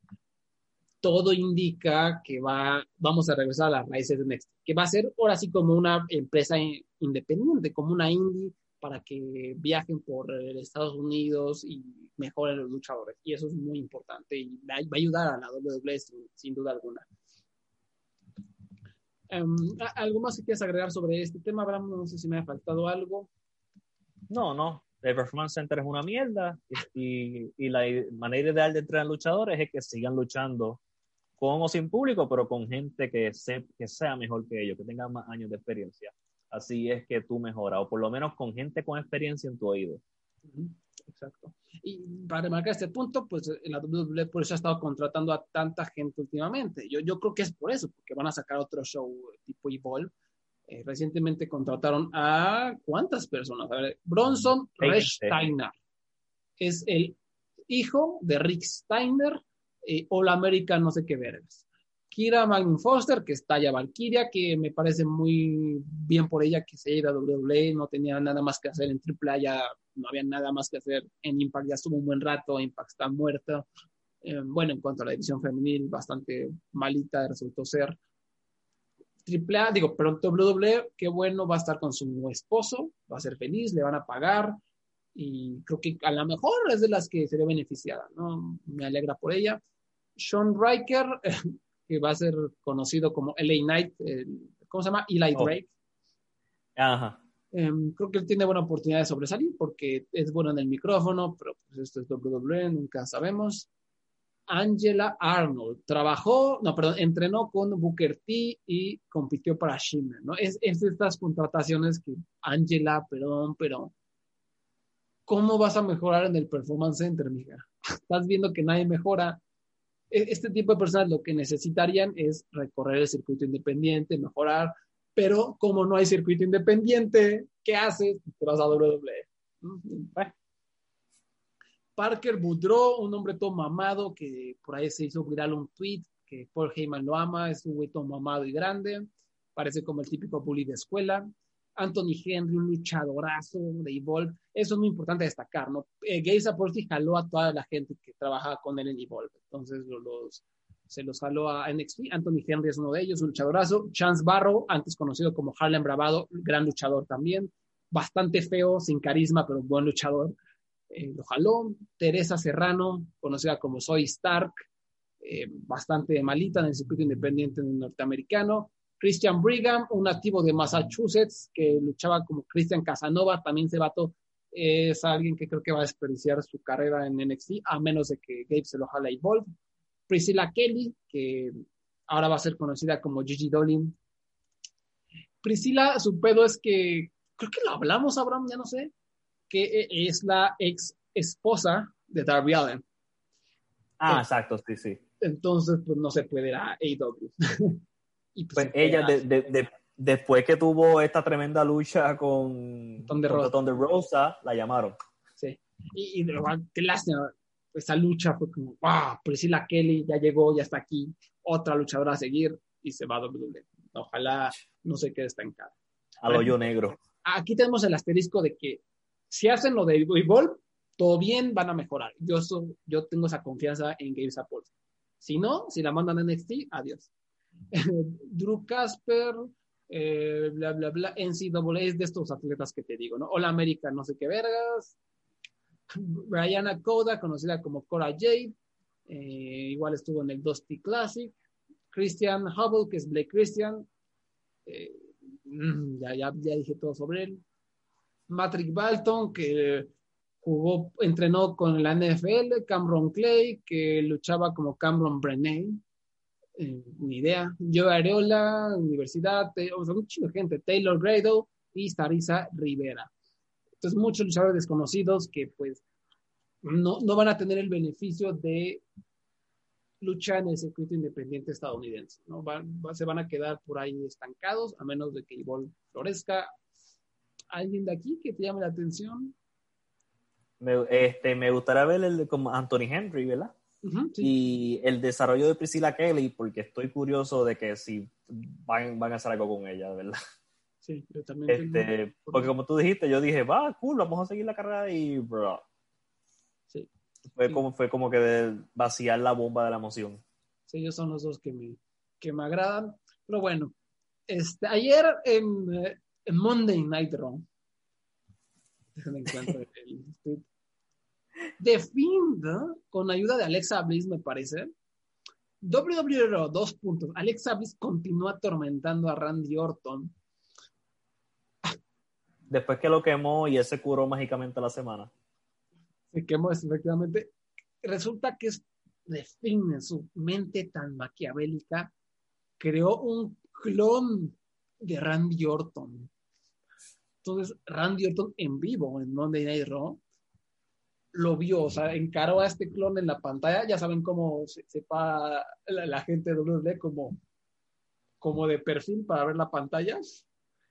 todo indica que va, vamos a regresar a las raíces de NXT, que va a ser ahora sí como una empresa independiente, como una indie, para que viajen por Estados Unidos y mejoren los luchadores. Y eso es muy importante y va, a ayudar a la WWE sin, sin duda alguna. Um, ¿Algo más que quieras agregar sobre este tema, Abraham? No sé si me ha faltado algo. No, no. El Performance Center es una mierda y, y, la manera ideal de entrenar luchadores es que sigan luchando con o sin público, pero con gente que, se, que sea mejor que ellos, que tenga más años de experiencia así es que tú mejoras, o por lo menos con gente con experiencia en tu oído. Exacto. Y para marcar este punto, pues la WWE por eso ha estado contratando a tanta gente últimamente. Yo, yo creo que es por eso, porque van a sacar otro show tipo Evolve. Eh, recientemente contrataron a ¿cuántas personas? A ver, Bronson Steiner. Es el hijo de Rick Steiner, eh, All American, no sé qué vergas. Kira Magnum Foster, que está ya Valkyria, que me parece muy bien por ella que se haya ido a WWE, no tenía nada más que hacer en AAA, ya no había nada más que hacer en Impact, ya estuvo un buen rato, Impact está muerta. Eh, bueno, en cuanto a la división femenil, bastante malita resultó ser. AAA, digo, pero WWE, qué bueno, va a estar con su esposo, va a ser feliz, le van a pagar y creo que a lo mejor es de las que sería beneficiada, ¿no? Me alegra por ella. Sean Riker, que va a ser conocido como LA Knight, ¿cómo se llama? Eli oh. Drake. Ajá. Um, creo que él tiene buena oportunidad de sobresalir porque es bueno en el micrófono, pero pues esto es WWE, nunca sabemos. Angela Arnold trabajó, no, perdón, entrenó con Booker T y compitió para Shimmer, ¿no? Es, es estas contrataciones que Angela, perdón, pero ¿cómo vas a mejorar en el Performance Center, mija? Estás viendo que nadie mejora, e-, este tipo de personas lo que necesitarían es recorrer el circuito independiente, mejorar, pero como no hay circuito independiente, ¿qué haces? Te vas a WWE. Parker Boudreau, un hombre todo mamado que por ahí se hizo viral un tweet que Paul Heyman lo ama, es un güey todo mamado y grande, parece como el típico bully de escuela. Anthony Henry, un luchadorazo de Evolve. Eso es muy importante destacar, ¿no? Eh, Gabe Sapolsky jaló a toda la gente que trabajaba con él en Evolve. Entonces se los jaló a NXT. Anthony Henry es uno de ellos, un luchadorazo. Chance Barrow, antes conocido como Harlem Bravado, gran luchador también. Bastante feo, sin carisma, pero buen luchador. Eh, lo jaló. Teresa Serrano, conocida como Soy Stark, eh, bastante malita en el circuito independiente norteamericano. Christian Brigham, un nativo de Massachusetts que luchaba como Christian Casanova, también se vato, es alguien que creo que va a desperdiciar su carrera en NXT, a menos de que Gabe se lo jale y Evolve. Priscilla Kelly, que ahora va a ser conocida como Gigi Dolin. Priscilla, su pedo es que, creo que lo hablamos, Abraham, ya no sé, que es la ex esposa de Darby Allen. Ah, exacto, sí, sí. Entonces, pues no se puede ir a AEW. Y pues, ella, de, de, de, después que tuvo esta tremenda lucha con Thunder Rosa. Thunder Rosa, la llamaron. Sí. Y, y de verdad, qué lástima. Esa lucha fue como, wow, Priscilla Kelly ya llegó, ya está aquí. Otra luchadora a seguir y se va a WWE. Ojalá no se quede estancada. Al hoyo negro. Aquí tenemos el asterisco de que si hacen lo de Evolve, todo bien, van a mejorar. Yo, so- yo tengo esa confianza en Gabe Sapolsky. Si no, si la mandan a NXT, adiós. Drew Casper, eh, bla, bla, bla, NCAA es de estos atletas que te digo, ¿no? All America, no sé qué vergas. Brianna Coda, conocida como Cora Jade, eh, igual estuvo en el Dusty Classic. Christian Hubble, que es Blake Christian, eh, mm, ya, ya, ya dije todo sobre él. Patrick Balton, que jugó, entrenó con la NFL, Cameron Clay, que luchaba como Cameron Brennan, eh, ni idea, Joe Areola, Universidad, eh, o sea, un chingo de gente, Taylor Grado y Starisa Rivera. Entonces, muchos luchadores desconocidos que pues no, no van a tener el beneficio de luchar en el circuito independiente estadounidense, ¿no? Se van a quedar por ahí estancados, a menos de que Evolve florezca. ¿Alguien de aquí que te llame la atención? Me, este, me gustaría ver el de como Anthony Henry, ¿verdad? Ujú, sí. Y el desarrollo de Priscilla Kelly, porque estoy curioso de que si van, van a hacer algo con ella, ¿verdad? Sí, yo también. tengo- Este, porque como tú dijiste, yo dije, va, cool, vamos a seguir la carrera y, bro, Sí, fue, Sí. como, fue como que de vaciar la bomba de la emoción. sí, ellos son los dos que me, que me agradan. Pero bueno, este, ayer en, eh, en Monday Night Raw, déjenme encuentro el tweet. The Fiend, con ayuda de Alexa Bliss, me parece. WWE Raw, dos puntos. Alexa Bliss continúa atormentando a Randy Orton. Después que lo quemó y él se curó mágicamente la semana. se quemó efectivamente. Resulta que es de en su mente tan maquiavélica, creó un clon de Randy Orton. Entonces, Randy Orton en vivo en Monday Night Raw lo vio, o sea, encaró a este clon en la pantalla. Ya saben cómo se, se para la, la gente de WWE como, como de perfil para ver la pantalla.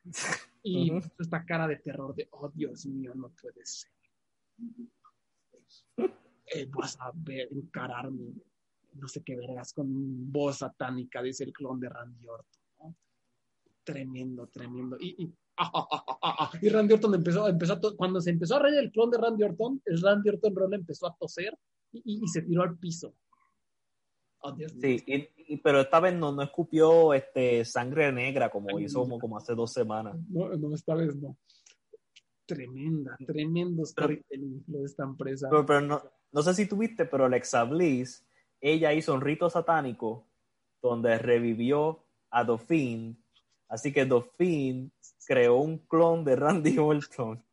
Y puso esta cara de terror de, oh Dios mío, no puede ser. Eh, vas a ver, encararme, no sé qué vergas, con voz satánica, dice el clon de Randy Orton. Tremendo, tremendo. Y, y, ah, ah, ah, ah, ah, y Randy Orton empezó, empezó a cuando se empezó a reír el clon de Randy Orton, el Randy Orton Ron empezó a toser y, se tiró al piso. Oh, Dios. Sí, pero esta vez no, no escupió este, sangre negra como Ay, hizo como, como hace dos semanas. No, no, esta vez no. Tremenda, tremendo storytelling lo de esta empresa. Pero, pero no, no sé si tuviste, pero Alexa Bliss, ella hizo un rito satánico donde revivió a Dauphin. Así que Dauphin creó un clon de Randy Orton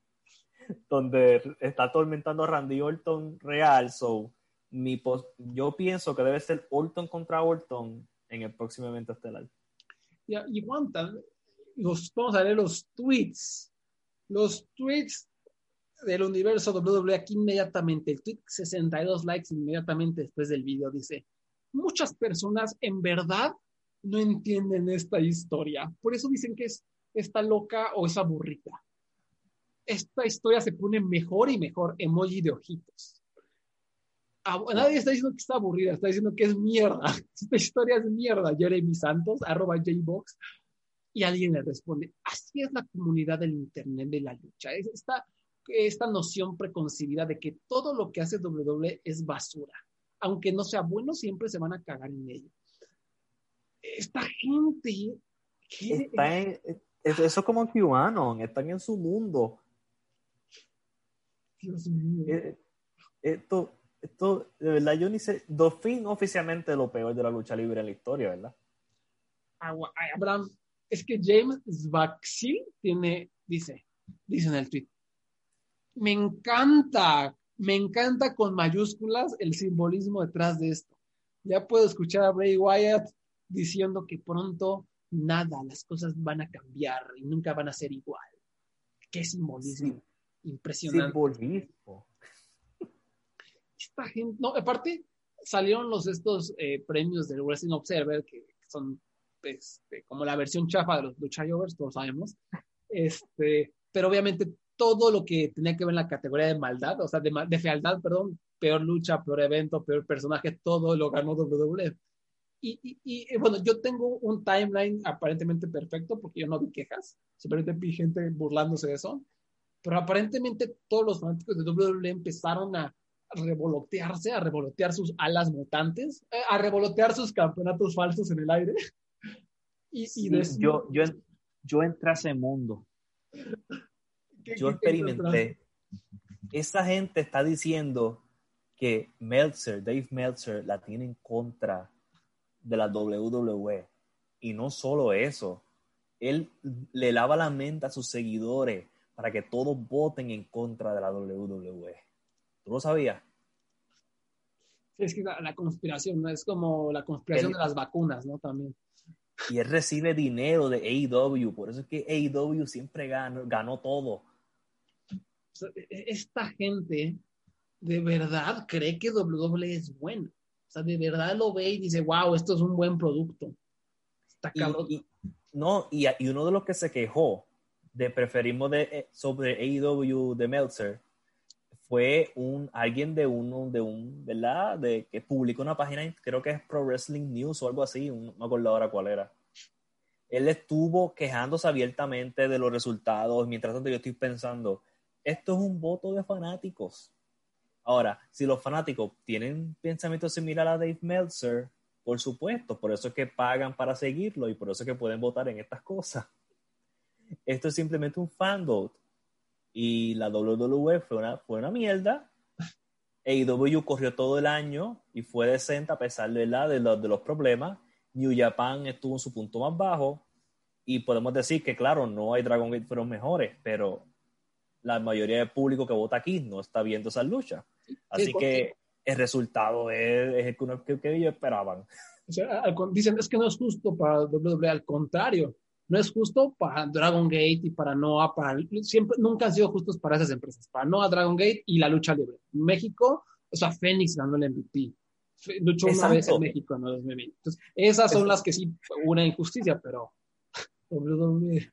donde está atormentando a Randy Orton real. So, mi yo pienso que debe ser Orton contra Orton en el próximo evento estelar. Y, aguantan. Los, vamos a leer los tweets. Los tweets del universo WWE aquí inmediatamente. El tweet 62 likes inmediatamente después del video dice: Muchas personas en verdad no entienden esta historia. Por eso dicen que es esta loca o esa burrita. Esta historia se pone mejor y mejor emoji de ojitos. Ah, nadie está diciendo que está aburrida, está diciendo que es mierda. Esta historia es mierda. Jeremy Santos, arroba Jbox. Y alguien le responde, así es la comunidad del Internet de la lucha. Es esta, esta noción preconcebida de que todo lo que hace WWE es basura. Aunque no sea bueno, siempre se van a cagar en ello. Esta gente... Está en, eso es como QAnon, están en su mundo. Dios mío. Eh, Esto, esto, de verdad, yo ni sé. Dolphin oficialmente lo peor de la lucha libre en la historia, ¿verdad? Abraham, es que James Zvaxil tiene, dice, dice en el tweet, me encanta, me encanta con mayúsculas el simbolismo detrás de esto. Ya puedo escuchar a Bray Wyatt diciendo que pronto nada, las cosas van a cambiar y nunca van a ser igual. Qué simbolismo impresionante. Simbolismo. esta gente, no, aparte salieron los estos eh, premios del Wrestling Observer, que son este, como la versión chafa de los Lucha Jovers, todos sabemos, este, pero obviamente todo lo que tenía que ver en la categoría de maldad, o sea, de, de fealdad, perdón, peor lucha, peor evento, peor personaje, todo lo ganó WWE. Y, y, y, eh, bueno, yo tengo un timeline aparentemente perfecto porque yo no vi quejas, simplemente vi gente burlándose de eso, pero aparentemente todos los fanáticos de WWE empezaron a revolotearse, a revolotear sus alas mutantes, eh, a revolotear sus campeonatos falsos en el aire. Y, y Sí, decir- yo, yo, yo entré a ese mundo. ¿qué- Yo qué- experimenté. Esa gente está diciendo que Meltzer, Dave Meltzer, la tiene en contra de la WWE. Y no solo eso, él le lava la mente a sus seguidores para que todos voten en contra de la WWE. ¿Tú lo sabías? Sí, es que la, la conspiración, ¿no? es como la conspiración El- de las vacunas, ¿no? También. Y él recibe dinero de AEW, por eso es que AEW siempre ganó, ganó todo. E- esta gente de verdad cree que WWE es bueno. O sea, de verdad lo ve y dice, wow, esto es un buen producto. Está cabrón. y- no, y, y uno de los que se quejó de preferismo de, eh, sobre AEW de Meltzer fue un alguien de uno de un verdad de que publicó una página creo que es Pro Wrestling News o algo así no me acuerdo ahora cuál era él estuvo quejándose abiertamente de los resultados mientras tanto yo estoy pensando esto es un voto de fanáticos ahora si los fanáticos tienen pensamiento similar a Dave Meltzer por supuesto, por eso es que pagan para seguirlo y por eso es que pueden votar en estas cosas. Esto es simplemente un fan vote. Y la WWE fue una, fue una mierda. AEW corrió todo el año y fue decente a pesar de, la, de, los, de los problemas. New Japan estuvo en su punto más bajo. Y podemos decir que, claro, no hay Dragon Gate fueron mejores, pero la mayoría del público que vota aquí no está viendo esas luchas. Así que el resultado es, es el que, uno- que- que ellos esperaban. O sea, al dicen, es que no es justo para WWE, al contrario, no es justo para Dragon Gate y para Noah, para, siempre, nunca han sido justos para esas empresas, para Noah, Dragon Gate y la lucha libre. México, o sea, Fénix ganó el MVP. Luchó una Exacto. vez en México en el 2020. Entonces, esas son Exacto. las que sí una injusticia, pero WWE,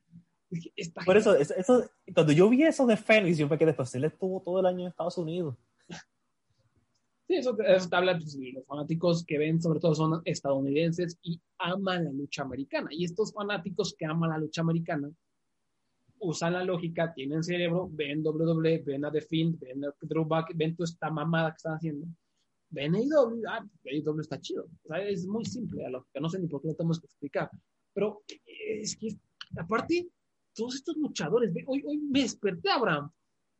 Por eso, eso, cuando yo vi eso de Phoenix, yo me quedé, pues él estuvo todo el año en Estados Unidos. Sí, eso, eso te habla, pues, los fanáticos que ven, sobre todo son estadounidenses y aman la lucha americana. Y estos fanáticos que aman la lucha americana usan la lógica, tienen cerebro, ven WWE, ven a The Fiend, ven a Drew Back, ven toda esta mamada que están haciendo. Ven AEW, ah, AEW está chido. O sea, es muy simple la lógica, no sé ni por qué lo tenemos que explicar. Pero eh, es que, aparte, todos estos luchadores, hoy, hoy me desperté, Abraham,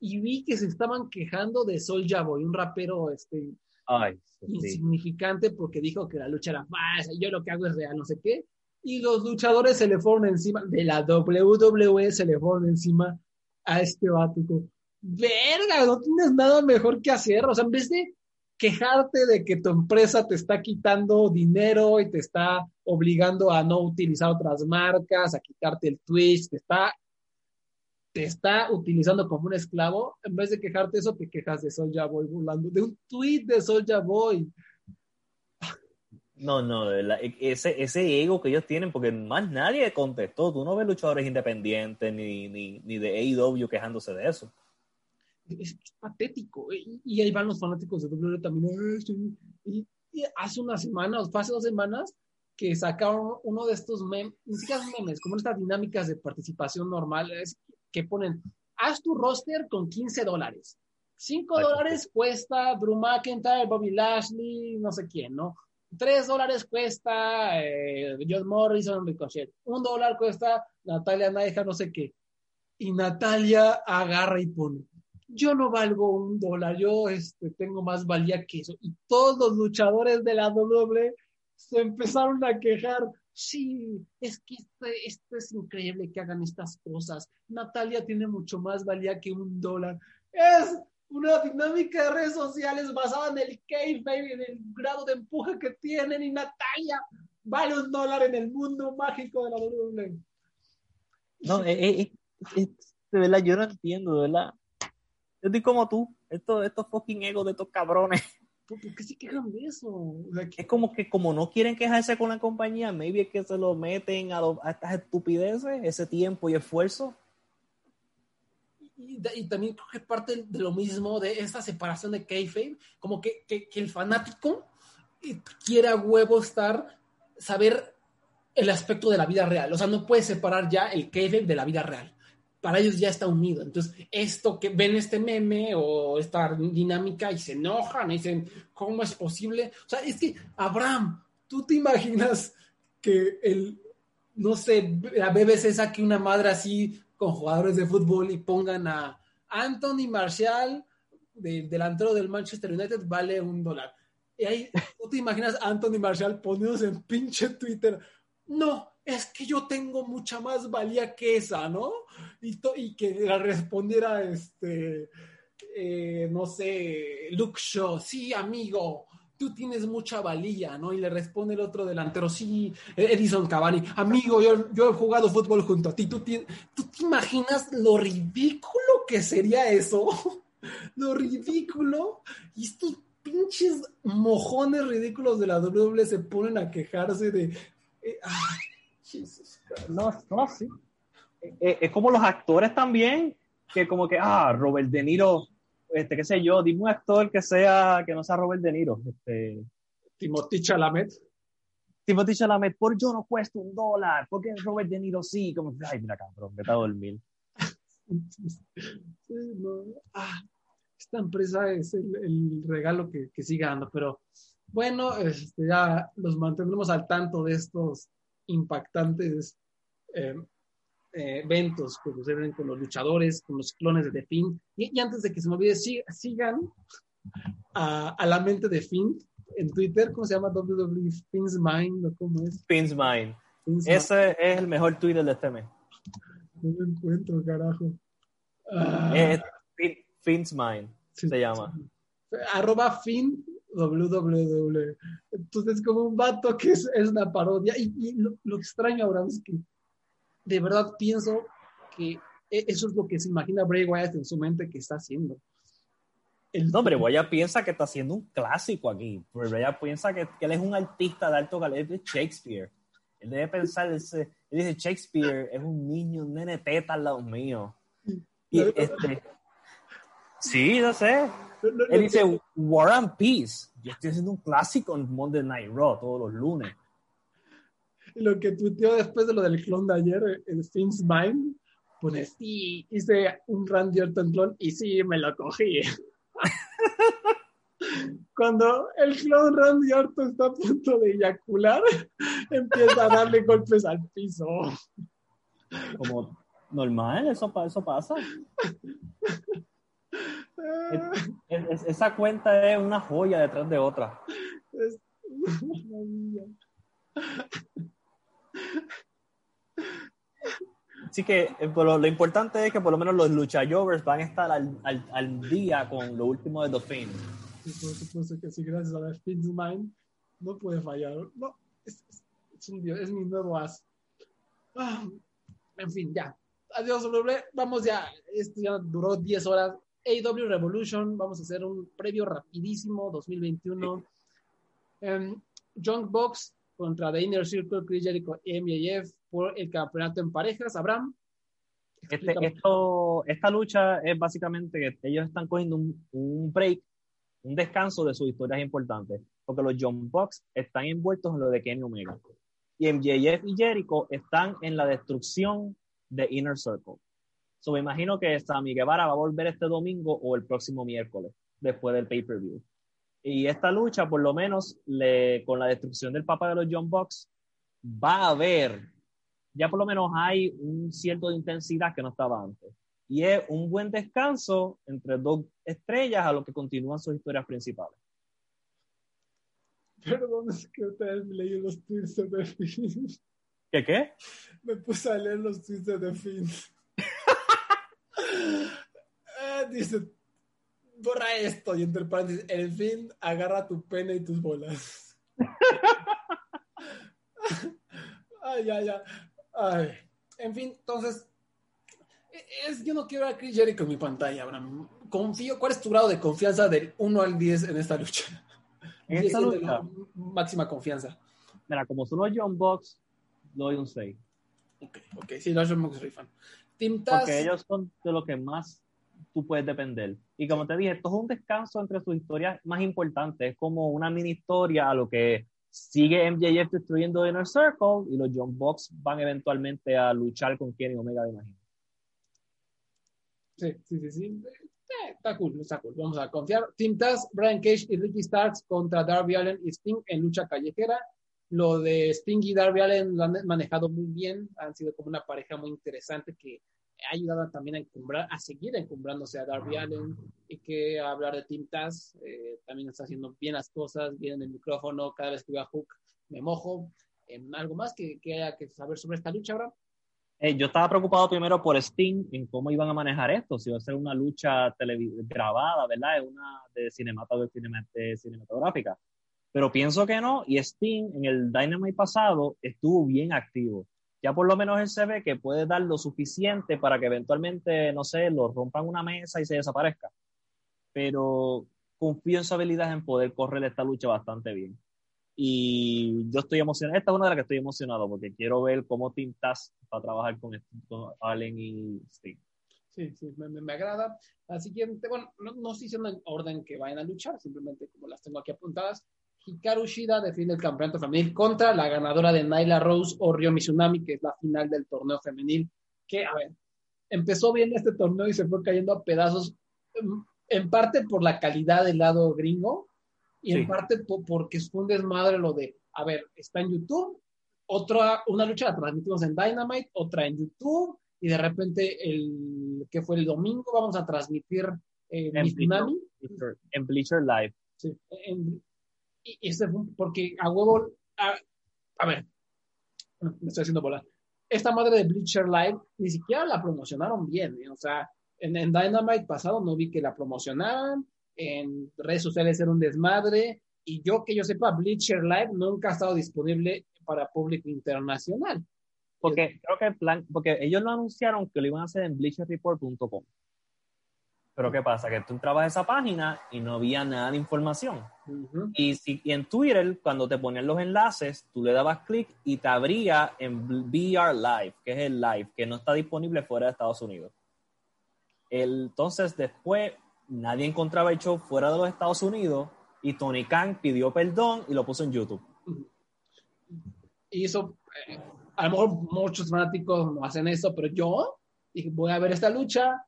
y vi que se estaban quejando de Soulja Boy, un rapero este, Ay, sí. insignificante porque dijo que la lucha era falsa, y yo lo que hago es real, no sé qué. Y los luchadores se le fueron encima, de la WWE se le fueron encima a este vato. Verga, no tienes nada mejor que hacer. O sea, en vez de quejarte de que tu empresa te está quitando dinero y te está obligando a no utilizar otras marcas, a quitarte el Twitch, te está, te está utilizando como un esclavo, en vez de quejarte eso, te quejas de Soulja Boy burlando, de un tweet de Soulja Boy. No, no, verdad, e- ese, ese ego que ellos tienen, porque más nadie contestó. Tú no ves luchadores independientes ni, ni, ni de AEW quejándose de eso. es, patético. Y, y, ahí van los fanáticos de WWE también. Y, y hace unas semanas, hace dos semanas, que sacaron uno de estos memes, ni siquiera memes, como estas dinámicas de participación normales que ponen, haz tu roster con 15 dólares. 5 dólares cuesta Drew McIntyre, Bobby Lashley, no sé quién, ¿no? 3 dólares cuesta eh, John Morrison, Ricochet. Un dólar cuesta Natalia Naija, no sé qué. Y Natalia agarra y pone, yo no valgo un dólar, yo este, tengo más valía que eso. Y todos los luchadores de la WWE se empezaron a quejar. Sí, es que esto es increíble que hagan estas cosas. Natalia tiene mucho más valía que un dólar. Es una dinámica de redes sociales basada en el baby, en el grado de empuje que tienen. Y Natalia vale un dólar en el mundo mágico de la WWE. No, eh, eh, eh, de verdad, yo no entiendo, de verdad. Yo estoy como tú, estos, estos fucking egos de estos cabrones. ¿Por qué se quejan de eso? Es como que como no quieren quejarse con la compañía, maybe es que se lo meten a, estas estupideces, ese tiempo y esfuerzo. Y, también creo que parte de lo mismo, de esta separación de kayfabe, como que, que, el fanático quiere a huevo estar, saber el aspecto de la vida real. O sea, no puede separar ya el kayfabe de la vida real para ellos ya está unido. Entonces, esto que ven este meme o esta dinámica y se enojan y dicen, ¿cómo es posible? O sea, es que, Abraham, tú te imaginas que el, no sé, la BBC saque una madre así con jugadores de fútbol y pongan a Anthony Marshall, del delantero del Manchester United, vale un dólar. Y ahí, ¿tú te imaginas Anthony Marshall poniéndose en pinche Twitter? No, es que yo tengo mucha más valía que esa, ¿no? Y, que la respondiera, este, eh, no sé, Luke Shaw, sí, amigo, tú tienes mucha valía, ¿no? Y le responde el otro delantero, sí, Edison Cavani, amigo, yo, he jugado fútbol junto a ti, ¿tú, ¿tú te imaginas lo ridículo que sería eso? lo ridículo. Y estos pinches mojones ridículos de la WWE se ponen a quejarse de... Eh, no, no, sí. Eh, eh, es, como los actores también, que como que, ah, Robert De Niro, este, qué sé yo, dime un actor que sea, que no sea Robert De Niro. Este, Timothy Chalamet. Timothy Chalamet, por yo no cuesta un dólar, porque Robert De Niro sí, como, ay, mira cabrón, vete a dormir. Ah, esta empresa es el, regalo que, que sigue dando, pero bueno, este, ya los mantendremos al tanto de estos impactantes eh, eh, eventos que suceden con los luchadores, con los clones de The Finn. Y, antes de que se me olvide, sigan a, la mente de Finn en Twitter, ¿cómo se llama? WWE Finn's Mind, ¿cómo es? Finn's Mind. Ese es el mejor Twitter de este mes. No lo encuentro, carajo. Ah. Finn's Mind, se llama. Arroba Finn WWW. Entonces, como un vato que es, una parodia. Y, lo, extraño ahora es que de verdad pienso que e, eso es lo que se imagina Bray Wyatt en su mente que está haciendo. El, no, Bray Wyatt piensa que está haciendo un clásico aquí. Bray Wyatt piensa que, él es un artista de alto calibre de Shakespeare. Él debe pensar, él, dice, Shakespeare es un niño, un nene teta al lado mío. Y este, sí, no sé. Él dice War and Peace. Yo estoy haciendo un clásico en Monday Night Raw todos los lunes. Lo que tuiteó después de lo del clon de ayer, el Finn's Mind, pues sí, hice un Randy Orton clon y sí, me lo cogí. Cuando el clon Randy Orton está a punto de eyacular, empieza a darle golpes al piso. Como normal, eso, eso pasa esa cuenta es una joya detrás de otra. Así que eh, lo, importante es que por lo menos los luchadores van a estar al, al, día con lo último de The Fiend. por supuesto que sí, gracias a The Fiend's Mind no puede fallar. No, es, es, un dios, es mi nuevo as. Ah, en fin, ya. Adiós, Vamos ya. Esto ya duró 10 horas. AW Revolution, vamos a hacer un previo rapidísimo, 2021. Um, em, Junk Box contra The Inner Circle, Chris Jericho, MJF por el campeonato en parejas. Abraham. Este, esto, esta lucha es básicamente que ellos están cogiendo un, un break, un descanso de sus historias importantes, porque los John Bucks están envueltos en lo de Kenny Omega. Y MJF y Jericho están en la destrucción de Inner Circle. So me imagino que Sammy Guevara va a volver este domingo o el próximo miércoles, después del pay-per-view. Y esta lucha, por lo menos, le, con la destrucción del papá de los John Bucks, va a haber, ya por lo menos hay un cierto de intensidad que no estaba antes. Y es un buen descanso entre dos estrellas a lo que continúan sus historias principales. Perdón, es que ustedes me leí los tweets de The Finn. ¿Qué qué? Me puse a leer los tweets de The Finn. Eh, dice, borra esto y entre paréntesis, el fin agarra tu pene y tus bolas. ay, ya, ya. Ay. En fin, entonces, es, yo no quiero a Chris Jericho en mi pantalla, Abraham. Confío, ¿cuál es tu grado de confianza del 1 al 10 en esta lucha? En 10 esta lucha, la máxima confianza. mira, como son los John Bucks, doy un 6. Ok, ok, sí, los John Moxley fan. Team Taz, Porque ellos son de lo que más tú puedes depender. Y como te dije, esto es un descanso entre sus historias más importantes. Es como una mini historia a lo que sigue MJF destruyendo Inner Circle y los John Bucks van eventualmente a luchar con Kenny Omega, me imagino. Sí, sí, sí, sí. Eh, está cool, está cool. Vamos a confiar. Team Taz, Brian Cage y Ricky Starks contra Darby Allen y Sting en lucha callejera. Lo de Sting y Darby Allen lo han manejado muy bien. Han sido como una pareja muy interesante que ha ayudado también a encumbrar, a seguir encumbrándose a Darby Allen y que hablar de Team Taz eh, también está haciendo bien las cosas, bien en el micrófono. Cada vez que veo a Hook me mojo. En algo más que, que haya que saber sobre esta lucha, ahora. Eh, yo estaba preocupado primero por Sting, en cómo iban a manejar esto, si iba a ser una lucha grabada, ¿verdad? Una de, cinemata- de cinema- de cinematográfica. Pero pienso que no, y Sting en el Dynamite pasado estuvo bien activo. Ya por lo menos él se ve que puede dar lo suficiente para que eventualmente, no sé, lo rompan una mesa y se desaparezca. Pero confío en su habilidad en poder correr esta lucha bastante bien. Y yo estoy emocionado. Esta es una de las que estoy emocionado porque quiero ver cómo Team Taz va trabajar con, con Allen y Sting. Sí, sí, me, me, me agrada. La siguiente, bueno, no, no estoy diciendo en orden que vayan a luchar, simplemente como las tengo aquí apuntadas. Hikaru Shida defiende el campeonato femenil contra la ganadora de Naila Rose o Ryo Mizunami, que es la final del torneo femenil. Que, a ver, empezó bien este torneo y se fue cayendo a pedazos, en, en parte por la calidad del lado gringo y Sí. en parte po- porque fue un desmadre lo de, a ver, está en YouTube, otra, una lucha la transmitimos en Dynamite, otra en YouTube, y de repente el que fue el domingo vamos a transmitir eh, En Mizunami. Bleacher- En Bleacher Live. Sí, en- un- porque a huevo, a, a ver, me estoy haciendo volar. Esta madre de Bleacher Live ni siquiera la promocionaron bien, ¿eh? o sea, en, en Dynamite pasado no vi que la promocionaran, en redes sociales era un desmadre, y yo que yo sepa, Bleacher Live nunca ha estado disponible para público internacional. Porque creo que el plan, porque ellos lo anunciaron que lo iban a hacer en bleacherreport.com. Pero ¿qué pasa? Que tú entrabas a esa página y no había nada de información. Y, si, y en Twitter, cuando te ponían los enlaces, tú le dabas clic y te abría en VR Live, que es el live, que no está disponible fuera de Estados Unidos. El- entonces, después, nadie encontraba el show fuera de los Estados Unidos y Tony Khan pidió perdón y lo puso en YouTube. Y eso, eh, a lo mejor muchos fanáticos no hacen eso, pero yo dije, voy a ver esta lucha,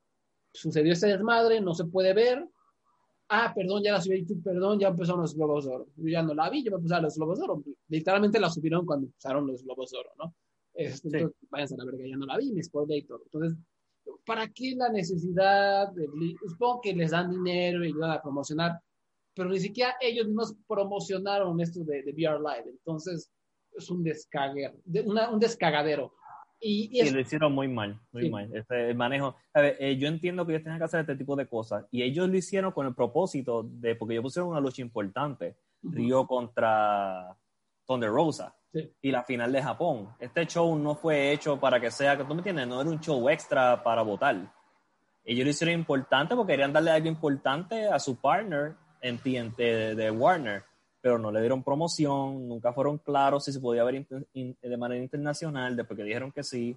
sucedió este desmadre, no se puede ver. Ah, perdón, ya la subí a YouTube, perdón, ya empezaron los Globos de Oro. Yo ya no la vi, yo me puse a los Globos de Oro. Literalmente la subieron cuando empezaron los Globos de Oro, ¿no? Este, Sí. entonces, váyanse a la verga, ya no la vi, me spoilé y todo. Entonces, ¿para qué la necesidad de... Supongo que les dan dinero y ayudan a promocionar, pero ni siquiera ellos mismos promocionaron esto de, de VR Live. Entonces, es un descaguer, de, una, un descagadero. Y, y Y es- lo hicieron muy mal, muy Sí. mal. Este, el manejo. A ver, eh, yo entiendo que ellos tienen que hacer este tipo de cosas. Y ellos lo hicieron con el propósito de, porque ellos pusieron una lucha importante. Río contra Thunder Rosa. Sí. Y la final de Japón. Este show no fue hecho para que sea, tú me entiendes, no era un show extra para votar. Ellos lo hicieron importante porque querían darle algo importante a su partner en TNT de, de Warner, pero no le dieron promoción, nunca fueron claros si se podía ver in- de manera internacional, después que dijeron que sí.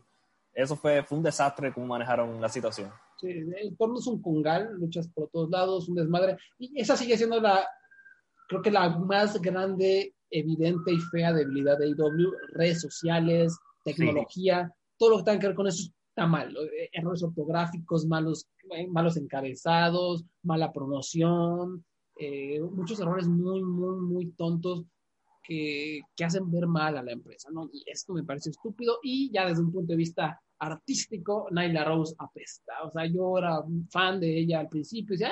eso fue, fue un desastre cómo manejaron la situación. Sí, el torno es un congal, luchas por todos lados, un desmadre. Y esa sigue siendo la, creo que la más grande, evidente y fea debilidad de AEW. Redes sociales, tecnología, todo lo que tenga que ver con eso está mal. Eh, Errores ortográficos, malos, eh, malos encabezados, mala promoción, eh, muchos errores muy, muy, muy tontos que, que, hacen ver mal a la empresa, ¿no? Y esto me parece estúpido y ya desde un punto de vista artístico, Nyla Rose apesta. O sea, yo era fan de ella al principio, decía,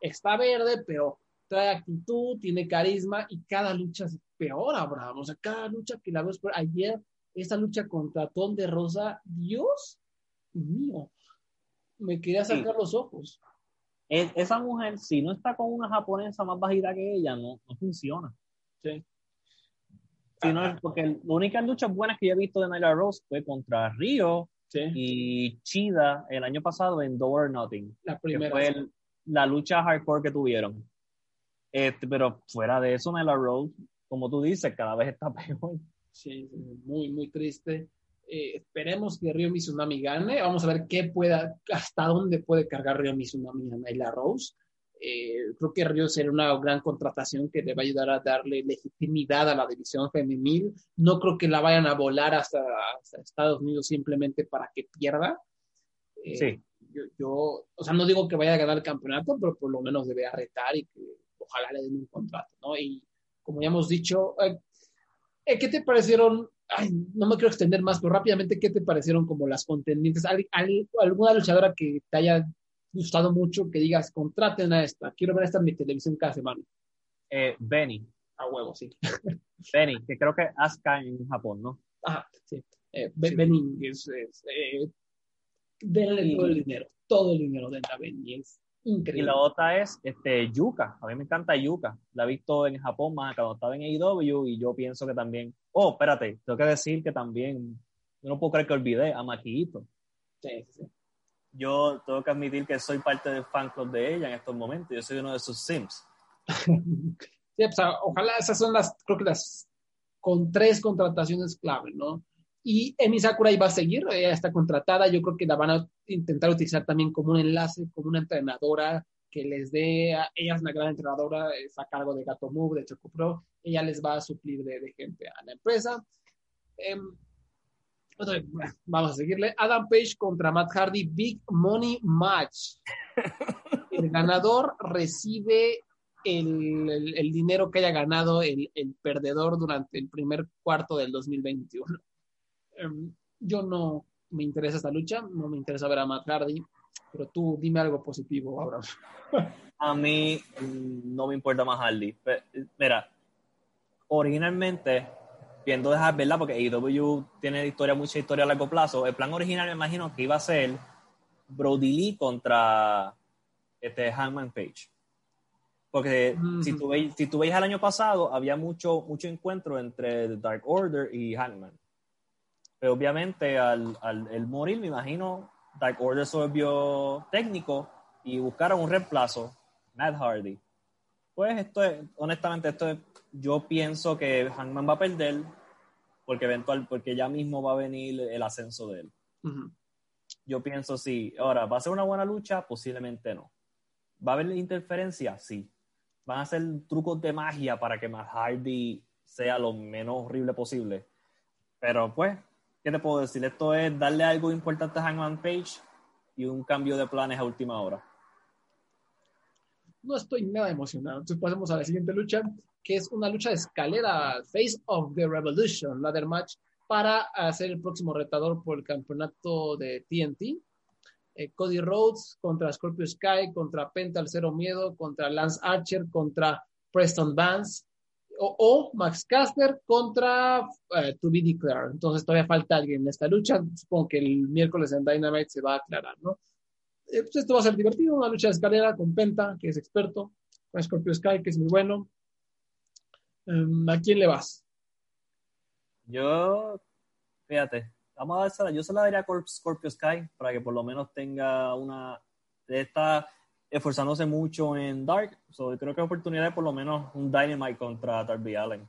está verde, pero trae actitud, tiene carisma y cada lucha es peor, Abraham. O sea, cada lucha que la veo por ayer, esa lucha contra Ton de Rosa, Dios mío, me quería sacar sí. los ojos. Esa mujer, si no está con una japonesa más bajita que ella, no, no funciona. Sí. Si no, porque las únicas luchas buenas que yo he visto de Nyla Rose fue contra Río sí. y Chida el año pasado en Door Nothing. La primera. Que fue el, la lucha hardcore que tuvieron. Este, pero fuera de eso, Nyla Rose, como tú dices, cada vez está peor. Sí, muy, muy triste. Eh, esperemos que Río Mizunami gane. Vamos a ver qué pueda, hasta dónde puede cargar Río Mizunami a Nyla Rose. Eh, creo que Río será una gran contratación que le va a ayudar a darle legitimidad a la división femenil. No creo que la vayan a volar hasta, hasta Estados Unidos simplemente para que pierda. Eh, sí. Yo, yo, o sea, no digo que vaya a ganar el campeonato, pero por lo menos debe arretar y que ojalá le den un contrato, ¿no? Y como ya hemos dicho, eh, ¿qué te parecieron? Ay, no me quiero extender más, pero rápidamente, ¿qué te parecieron como las contendientes? ¿Al, al, alguna luchadora que te haya gustado mucho que digas, contraten a esta, quiero ver esta en mi televisión cada semana? Eh, Benny. A huevo, sí. Benny, que creo que Asuka en Japón, ¿no? Ajá, sí. Eh, sí. Benny es, es eh, denle todo el dinero, todo el dinero de la Benny, es increíble. Y la otra es este, Yuka, a mí me encanta Yuka, la he visto en Japón más cuando estaba en AEW y yo pienso que también, oh, espérate, tengo que decir que también, yo no puedo creer que olvidé a Maquillito. Sí, sí yo tengo que admitir que soy parte del fan club de ella en estos momentos. Yo soy uno de sus sims. sí, pues, ojalá esas son las, creo que las con tres contrataciones clave, ¿no? Y Emi Sakura iba a seguir, ella está contratada, yo creo que la van a intentar utilizar también como un enlace, como una entrenadora que les dé, a, ella es una gran entrenadora, está a cargo de Gato Move, de Choco Pro, ella les va a suplir de, de gente a la empresa. Eh, Vamos a seguirle. Adam Page contra Matt Hardy, Big Money Match. El ganador recibe el, el, el dinero que haya ganado el, el, perdedor durante el primer cuarto del 2021. Um, yo no me interesa esta lucha, no me interesa ver a Matt Hardy, pero tú dime algo positivo ahora. a mí no me importa más Hardy. Mira, originalmente viendo dejar, ¿verdad? Porque AEW tiene historia, mucha historia a largo plazo. El plan original me imagino que iba a ser Brody Lee contra este Hangman Page. Porque si, tú veis, si tú veis el año pasado, había mucho, mucho encuentro entre The Dark Order y Hangman. Pero obviamente al, al el morir, me imagino, Dark Order se volvió técnico y buscaron un reemplazo, Matt Hardy. Pues esto es, honestamente, esto es yo pienso que Hangman va a perder porque eventual, porque ya mismo va a venir el ascenso de él. Uh -huh. Yo pienso sí. Ahora, ¿va a ser una buena lucha? Posiblemente no. ¿Va a haber interferencia? Sí. ¿Van a hacer trucos de magia para que Matt Hardy sea lo menos horrible posible? Pero pues, ¿qué te puedo decir? Esto es darle algo importante a Hangman Page y un cambio de planes a última hora. No estoy nada emocionado. Entonces pasemos a la siguiente lucha que es una lucha de escalera, Face of the Revolution, ladder match, para hacer el próximo retador por el campeonato de TNT. Eh, Cody Rhodes contra Scorpio Sky, contra Penta el Cero Miedo, contra Lance Archer, contra Preston Vance, o, Max Caster contra uh, To Be Declared. Entonces todavía falta alguien en esta lucha. Supongo que el miércoles en Dynamite se va a aclarar, ¿no? Eh, pues esto va a ser divertido, una lucha de escalera con Penta, que es experto, con Scorpio Sky, que es muy bueno, Um, ¿A quién le vas? Yo, fíjate, vamos a dársela, yo se la daría a Scorpio Sky para que por lo menos tenga una. Está esforzándose mucho en Dark, so, creo que es oportunidad de por lo menos un Dynamite contra Darby Allen.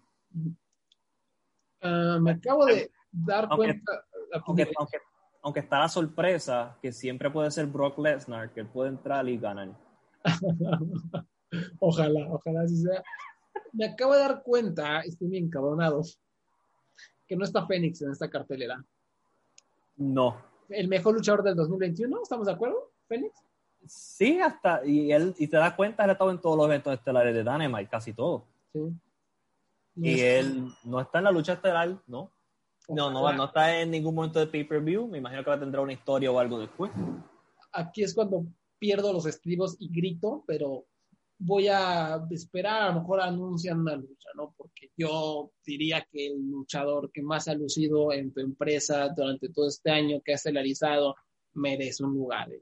Uh, me acabo de dar aunque, cuenta. Aunque, aunque, aunque está la sorpresa, que siempre puede ser Brock Lesnar, que él puede entrar y ganar. ojalá, ojalá así sea. Me acabo de dar cuenta, estoy bien cabronado, que no está Fénix en esta cartelera. No. El mejor luchador del 2021, ¿estamos de acuerdo, Fénix? Sí, hasta, y él, y te das cuenta, él ha estado en todos los eventos estelares de Dynamite, casi todo. Sí. Y él no está en la lucha estelar, ¿no? No, no, no está en ningún momento de pay-per-view. Me imagino que va a tendrá una historia o algo después. Aquí es cuando pierdo los estribos y grito, pero voy a esperar, a lo mejor anuncian una lucha, ¿no? Porque yo diría que el luchador que más ha lucido en tu empresa durante todo este año que ha estelarizado merece un lugar en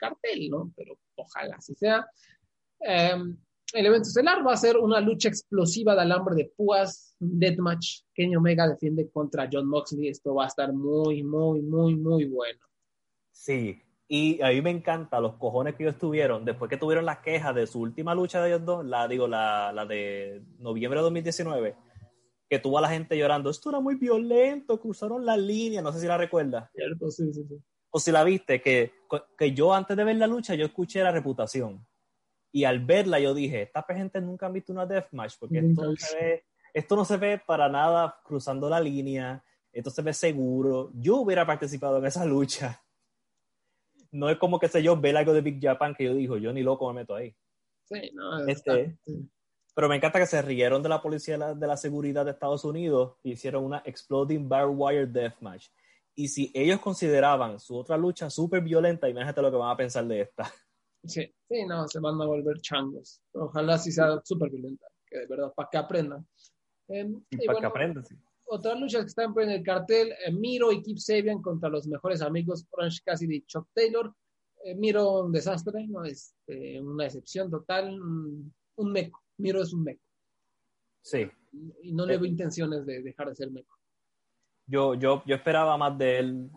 cartel, ¿no? Pero ojalá así sea. Em, el evento estelar va a ser una lucha explosiva de alambre de púas, deathmatch. Kenny Omega defiende contra John Moxley. Esto va a estar muy, muy, muy, muy bueno. Sí, y a mí me encanta los cojones que ellos tuvieron después que tuvieron las quejas de su última lucha de ellos dos, la digo, la, la de noviembre de 2019, que tuvo a la gente llorando, esto era muy violento, cruzaron la línea, no sé si la recuerdas. Cierto, sí, sí, sí. O si la viste, que, que yo antes de ver la lucha, yo escuché la reputación. Y al verla yo dije, esta gente nunca han visto una deathmatch, porque esto no, se ve, esto no se ve para nada cruzando la línea, esto se ve seguro. Yo hubiera participado en esa lucha no es como que sé yo, ver algo de Big Japan que yo digo, yo ni loco me meto ahí. Sí, no, este, Pero me encanta que se rieron de la policía de la, seguridad de Estados Unidos y hicieron una Exploding Barbed Wire Deathmatch. Y si ellos consideraban su otra lucha súper violenta, imagínate lo que van a pensar de esta. Sí, sí, no, se van a volver changos. Ojalá sí sea súper violenta, que de verdad, para que aprendan. Em, para que aprendan, sí otras luchas que están en el cartel, eh, Miro y Keep Sabian contra los mejores amigos Orange Cassidy y Chuck Taylor. Eh, Miro un desastre, no es este, una excepción total, un, meco. Miro es un meco. Sí. Y no le veo intenciones de dejar de ser meco. Yo, yo, yo esperaba más de él.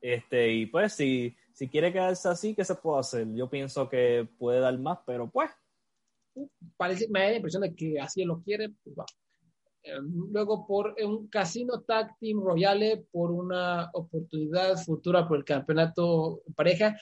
Este, y pues si, si quiere quedarse así, ¿qué se puede hacer? Yo pienso que puede dar más, pero pues. Parece, me da la impresión de que así lo quiere, pues va. Em, luego por un Casino Tag Team Royale por una oportunidad futura por el campeonato pareja.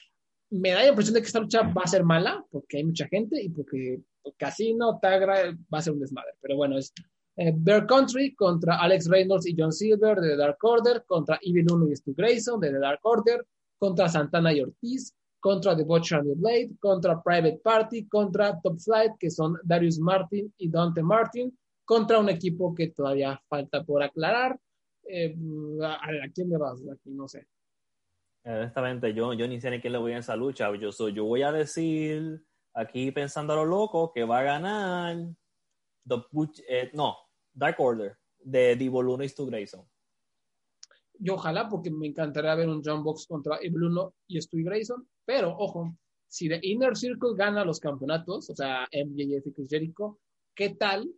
Me da la impresión de que esta lucha va a ser mala porque hay mucha gente y porque el Casino Tag va a ser un desmadre. Pero bueno, es eh, Bear Country contra Alex Reynolds y John Silver de The Dark Order, contra Evil Uno y Stu Grayson de The Dark Order, contra Santana y Ortiz, contra The Butcher and the Blade, contra Private Party, contra Top Flight, que son Darius Martin y Dante Martin, contra un equipo que todavía falta por aclarar. Eh, ¿a, quién le vas? Aquí no sé. Honestamente, yo, yo ni sé ni quién le voy a esa lucha. Yo, soy, yo voy a decir, aquí pensando a lo loco, que va a ganar eh, no, Dark Order de Divo Luna y Stu Grayson. Yo ojalá, porque me encantaría ver un John Box contra Evil Uno y Stu Grayson, pero ojo, si The Inner Circle gana los campeonatos, o sea, MJF y Chris Jericho, ¿qué tal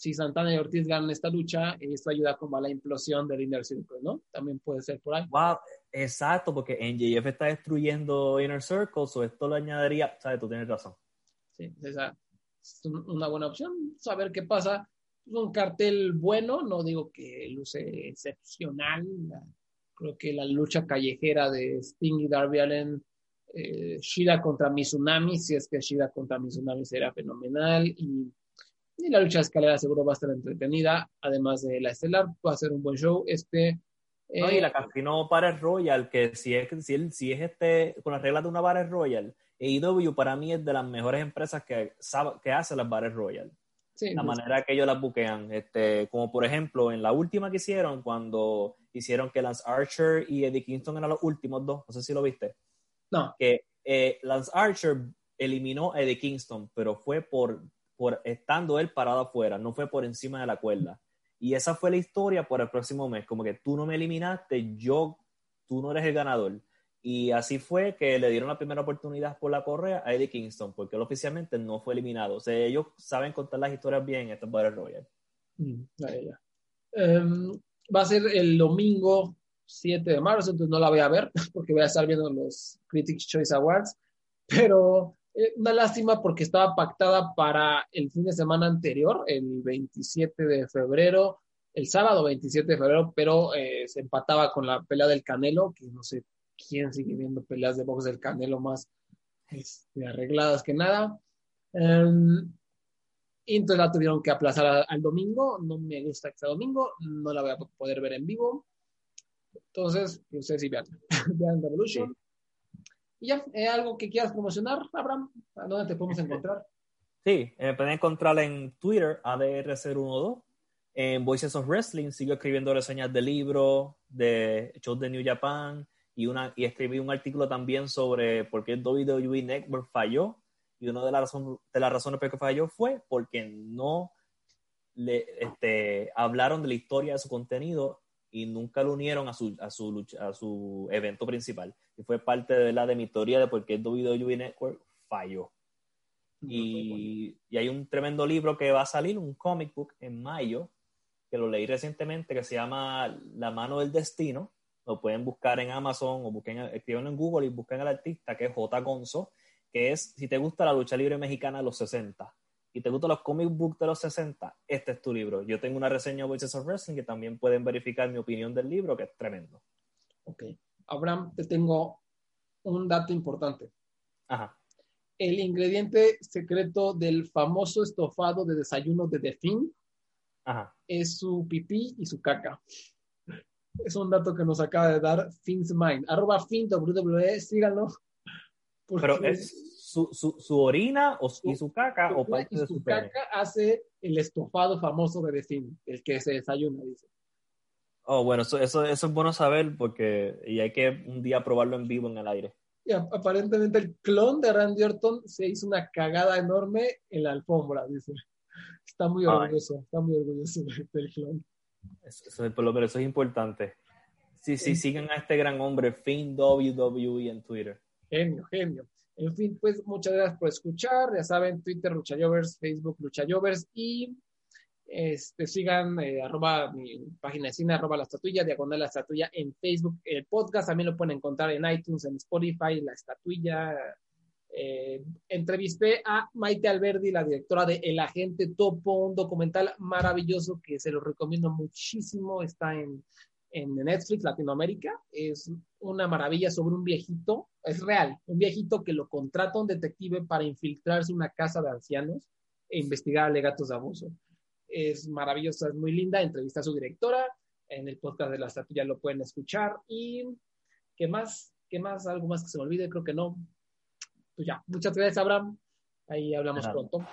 si Santana y Ortiz ganan esta lucha, esto ayuda como a la implosión del Inner Circle, ¿no? También puede ser por ahí. Wow, exacto, porque NJF está destruyendo Inner Circle, o esto lo añadiría, sabes, tú tienes razón. Sí, esa es una buena opción, saber qué pasa. Un cartel bueno, no digo que luce excepcional, creo que la lucha callejera de Sting y Darby Allen, eh, Shida contra Mizunami, si es que Shida contra Mizunami será fenomenal, y y la lucha de escalera seguro va a estar entretenida, además de la estelar, va a ser un buen show. Este, no, y eh, la Casino Battle Royal, que si es, si, si es este, con las reglas de una Battle Royal, AEW para mí es de las mejores empresas que, que hace las Battle Royal. Sí, la manera que ellos las buquean. Este, como por ejemplo, en la última que hicieron, cuando hicieron que Lance Archer y Eddie Kingston eran los últimos dos, no sé si lo viste. No. Que eh, Lance Archer eliminó a Eddie Kingston, pero fue por por estando él parado afuera, no fue por encima de la cuerda. Y esa fue la historia por el próximo mes, como que tú no me eliminaste, yo, tú no eres el ganador. Y así fue que le dieron la primera oportunidad por la correa a Eddie Kingston, porque él oficialmente no fue eliminado. O sea, ellos saben contar las historias bien en este Battle Royale. Mm, em, va a ser el domingo 7 de marzo, entonces no la voy a ver porque voy a estar viendo los Critics Choice Awards, pero eh, una lástima porque estaba pactada para el fin de semana anterior, el 27 de febrero, el sábado 27 de febrero, pero eh, se empataba con la pelea del Canelo, que no sé quién sigue viendo peleas de box del Canelo más este, arregladas que nada. Um, y entonces la tuvieron que aplazar a, al domingo. No me gusta que sea domingo, no la voy a poder ver en vivo. Entonces, ustedes sí vean, vean Revolution. Sí. Y ya, ¿eh, ¿algo que quieras promocionar, Abraham? ¿A dónde te podemos encontrar? Sí, me pueden encontrar en Twitter, ADR012, en Voices of Wrestling, sigo escribiendo reseñas de libros, de shows de New Japan, y, una, y escribí un artículo también sobre por qué WWE Network falló, y una de las, razón, de las razones por qué falló fue porque no le este, hablaron de la historia de su contenido y nunca lo unieron a su, a su, a su evento principal. Y fue parte de la de mi historia de por qué WWE Network falló. Y, y, hay un tremendo libro que va a salir, un comic book en mayo, que lo leí recientemente, que se llama La mano del destino. Lo pueden buscar en Amazon o busquen, escriban en Google y busquen al artista, que es J. Gonzo, que es, si te gusta la lucha libre mexicana de los 60 y te gustan los comic books de los 60, este es tu libro. Yo tengo una reseña de Voices of Wrestling que también pueden verificar mi opinión del libro, que es tremendo. Ok. Abraham, te tengo un dato importante. Ajá el ingrediente secreto del famoso estofado de desayuno de The Fin Ajá. es su pipí y su caca. Es un dato que nos acaba de dar Finn's Mind. Arroba Fin WWE, síganlo. Pero es su, su, su orina o, su, y su caca o parte y de su, caca pene. hace el estofado famoso de The Fin, el que se desayuna, dice. Oh, bueno, eso, eso, eso es bueno saber porque y hay que un día probarlo en vivo en el aire. Y aparentemente el clon de Randy Orton se hizo una cagada enorme en la alfombra, dice. Está muy orgulloso, Ay. está muy orgulloso del clon. Eso, eso, por lo menos eso es importante. Sí, sí, sigan a este gran hombre, Finn WWE en Twitter. Genio, genio. En fin, pues muchas gracias por escuchar. Ya saben, Twitter Luchayovers, Facebook Luchayovers y este, sigan eh, arroba mi página de cine, arroba la estatuilla, diagonal la estatuilla en Facebook. El podcast también lo pueden encontrar en iTunes, en Spotify, la estatuilla. Eh, entrevisté a Maite Alberdi, la directora de El Agente Topo, un documental maravilloso que se lo recomiendo muchísimo. Está en, en Netflix Latinoamérica. Es una maravilla sobre un viejito, es real, un viejito que lo contrata un detective para infiltrarse en una casa de ancianos e investigar alegatos de abuso es maravillosa, es muy linda, entrevista a su directora, en el podcast de la estatua lo pueden escuchar y ¿qué más? ¿Qué más? ¿Algo más que se me olvide? Creo que no. Pues ya, muchas gracias Abraham, ahí hablamos pronto.